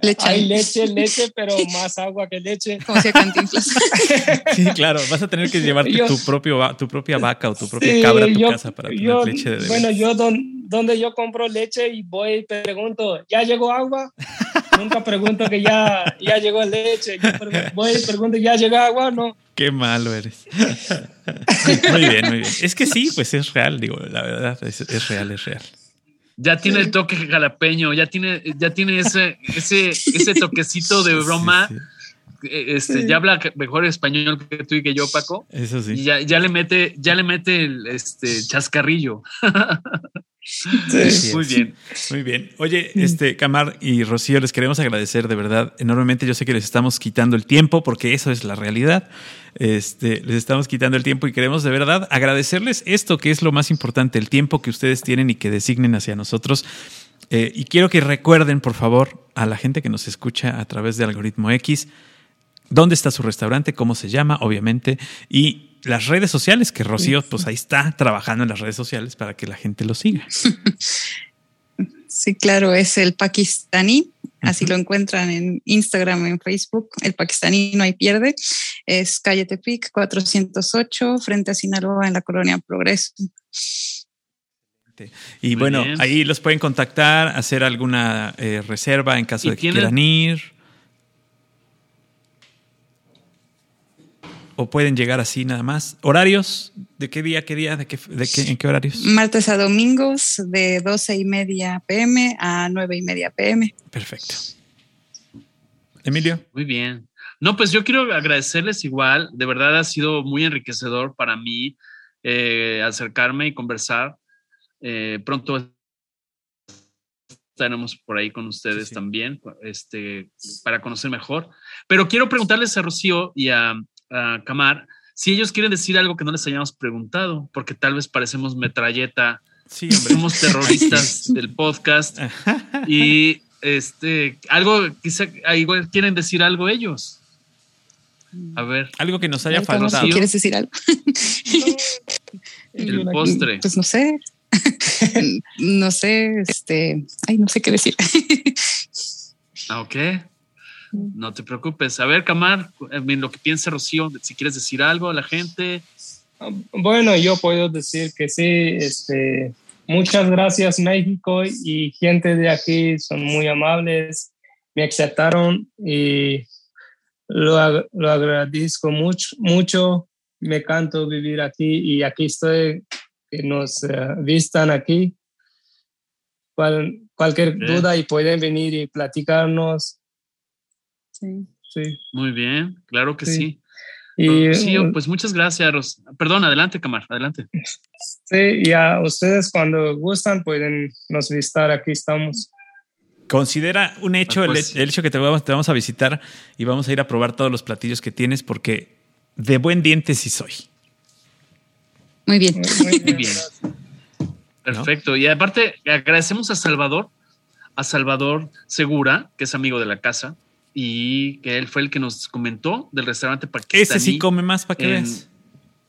[SPEAKER 4] leche.
[SPEAKER 5] Hay leche, leche, pero más agua que leche.
[SPEAKER 4] Como si *laughs*
[SPEAKER 3] Sí, claro, vas a tener que llevarte tu, propio, tu propia vaca o tu propia cabra a tu casa para tener leche de
[SPEAKER 5] Bueno, yo donde yo compro leche y voy y pregunto, ¿ya llegó agua? Nunca pregunto que ya, ya llegó leche. voy y pregunto, ¿ya llegó agua? No.
[SPEAKER 3] Qué malo eres. *laughs* muy bien, muy bien. Es que sí, pues es real, digo, la verdad, es, real, es real.
[SPEAKER 2] Ya tiene el toque jalapeño, ya tiene, ya tiene ese, ese, ese *laughs* toquecito de broma. Eh, este, ya habla mejor español que tú y que yo, Paco.
[SPEAKER 3] Eso sí.
[SPEAKER 2] Y ya, ya le mete, ya le mete el este, chascarrillo. *laughs* Muy bien.
[SPEAKER 3] Muy bien. Oye, este, Camar y Rocío, les queremos agradecer de verdad enormemente. Yo sé que les estamos quitando el tiempo porque eso es la realidad. Este, les estamos quitando el tiempo y queremos de verdad agradecerles esto que es lo más importante, el tiempo que ustedes tienen y que designen hacia nosotros. Eh, y quiero que recuerden, por favor, a la gente que nos escucha a través de Algoritmo X, dónde está su restaurante, cómo se llama, obviamente, y las redes sociales, que Rocío, pues ahí está trabajando en las redes sociales para que la gente lo siga. *laughs*
[SPEAKER 4] Sí, claro, es el pakistaní. Así lo encuentran en Instagram, en Facebook. El pakistaní no hay pierde. Es calle Tepic 408, frente a Sinaloa, en la colonia Progreso.
[SPEAKER 3] Y bueno, ahí los pueden contactar, hacer alguna eh, reserva en caso de que quieran ir. O pueden llegar así nada más. ¿Horarios? ¿De qué día, qué día, de qué, de qué, en qué horarios?
[SPEAKER 4] Martes a domingos de 12 y media pm a 9 y media pm.
[SPEAKER 3] Perfecto. Emilio.
[SPEAKER 2] Muy bien. No, pues yo quiero agradecerles igual. De verdad ha sido muy enriquecedor para mí eh, acercarme y conversar. Eh, pronto estaremos por ahí con ustedes también, este, para conocer mejor. Pero quiero preguntarles a Rocío y a, a Camar, si ellos quieren decir algo que no les hayamos preguntado, porque tal vez parecemos metralleta,
[SPEAKER 3] sí, hombre.
[SPEAKER 2] somos terroristas *laughs* del podcast y este algo quizá igual quieren decir algo ellos. A ver,
[SPEAKER 3] algo que nos haya faltado.
[SPEAKER 4] ¿Quieres decir algo?
[SPEAKER 2] El postre.
[SPEAKER 4] Pues no sé. *laughs* no sé, este, ay, no sé qué decir.
[SPEAKER 2] ah, ok. No te preocupes. A ver, Camar, lo que piensa Rocío, si quieres decir algo a la gente.
[SPEAKER 5] Bueno, yo puedo decir que sí. Este, muchas gracias México y gente de aquí son muy amables. Me aceptaron y lo, lo agradezco mucho, mucho. Me encanta vivir aquí y aquí estoy, que nos eh, vistan aquí. cualquier duda y pueden venir y platicarnos Sí.
[SPEAKER 2] Muy bien, claro que sí. sí. Uh, pues muchas gracias. Perdón, adelante, Camar, adelante.
[SPEAKER 5] Sí, y a ustedes cuando gustan pueden nos visitar, aquí estamos.
[SPEAKER 3] Considera un hecho pues el, hecho que te vamos, te vamos a visitar y vamos a ir a probar todos los platillos que tienes porque de buen diente sí soy.
[SPEAKER 4] Muy bien.
[SPEAKER 2] Muy bien. Perfecto. Y aparte, agradecemos a Salvador, a Salvador Segura, que es amigo de la casa, y que él fue el que nos comentó del restaurante pakistaní.
[SPEAKER 3] Ese sí come más, ¿para qué ves?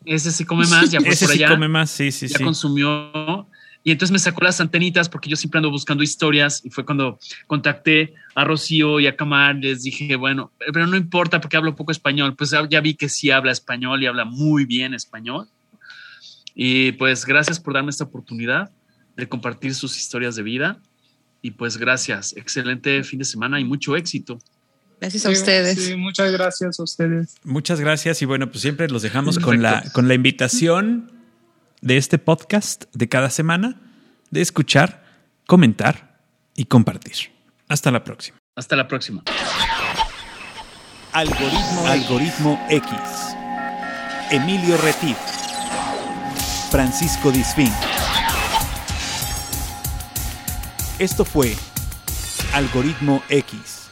[SPEAKER 2] Ese sí come más, ya fue
[SPEAKER 3] ese
[SPEAKER 2] por
[SPEAKER 3] allá. sí come más, sí, sí,
[SPEAKER 2] ya consumió. Y entonces me sacó las antenitas porque yo siempre ando buscando historias y fue cuando contacté a Rocío y a Camar, les dije, bueno, pero no importa porque hablo poco español, pues ya vi que sí habla español y habla muy bien español. Y pues gracias por darme esta oportunidad de compartir sus historias de vida. Y pues gracias, excelente fin de semana y mucho éxito.
[SPEAKER 4] Gracias a ustedes.
[SPEAKER 5] Sí, muchas gracias a ustedes.
[SPEAKER 3] Muchas gracias y bueno, pues siempre los dejamos con la, con la invitación de este podcast de cada semana de escuchar, comentar y compartir. Hasta la próxima.
[SPEAKER 2] Hasta la próxima.
[SPEAKER 1] Algoritmo, Algoritmo X. Emilio Retif. Francisco Disfín. Esto fue Algoritmo X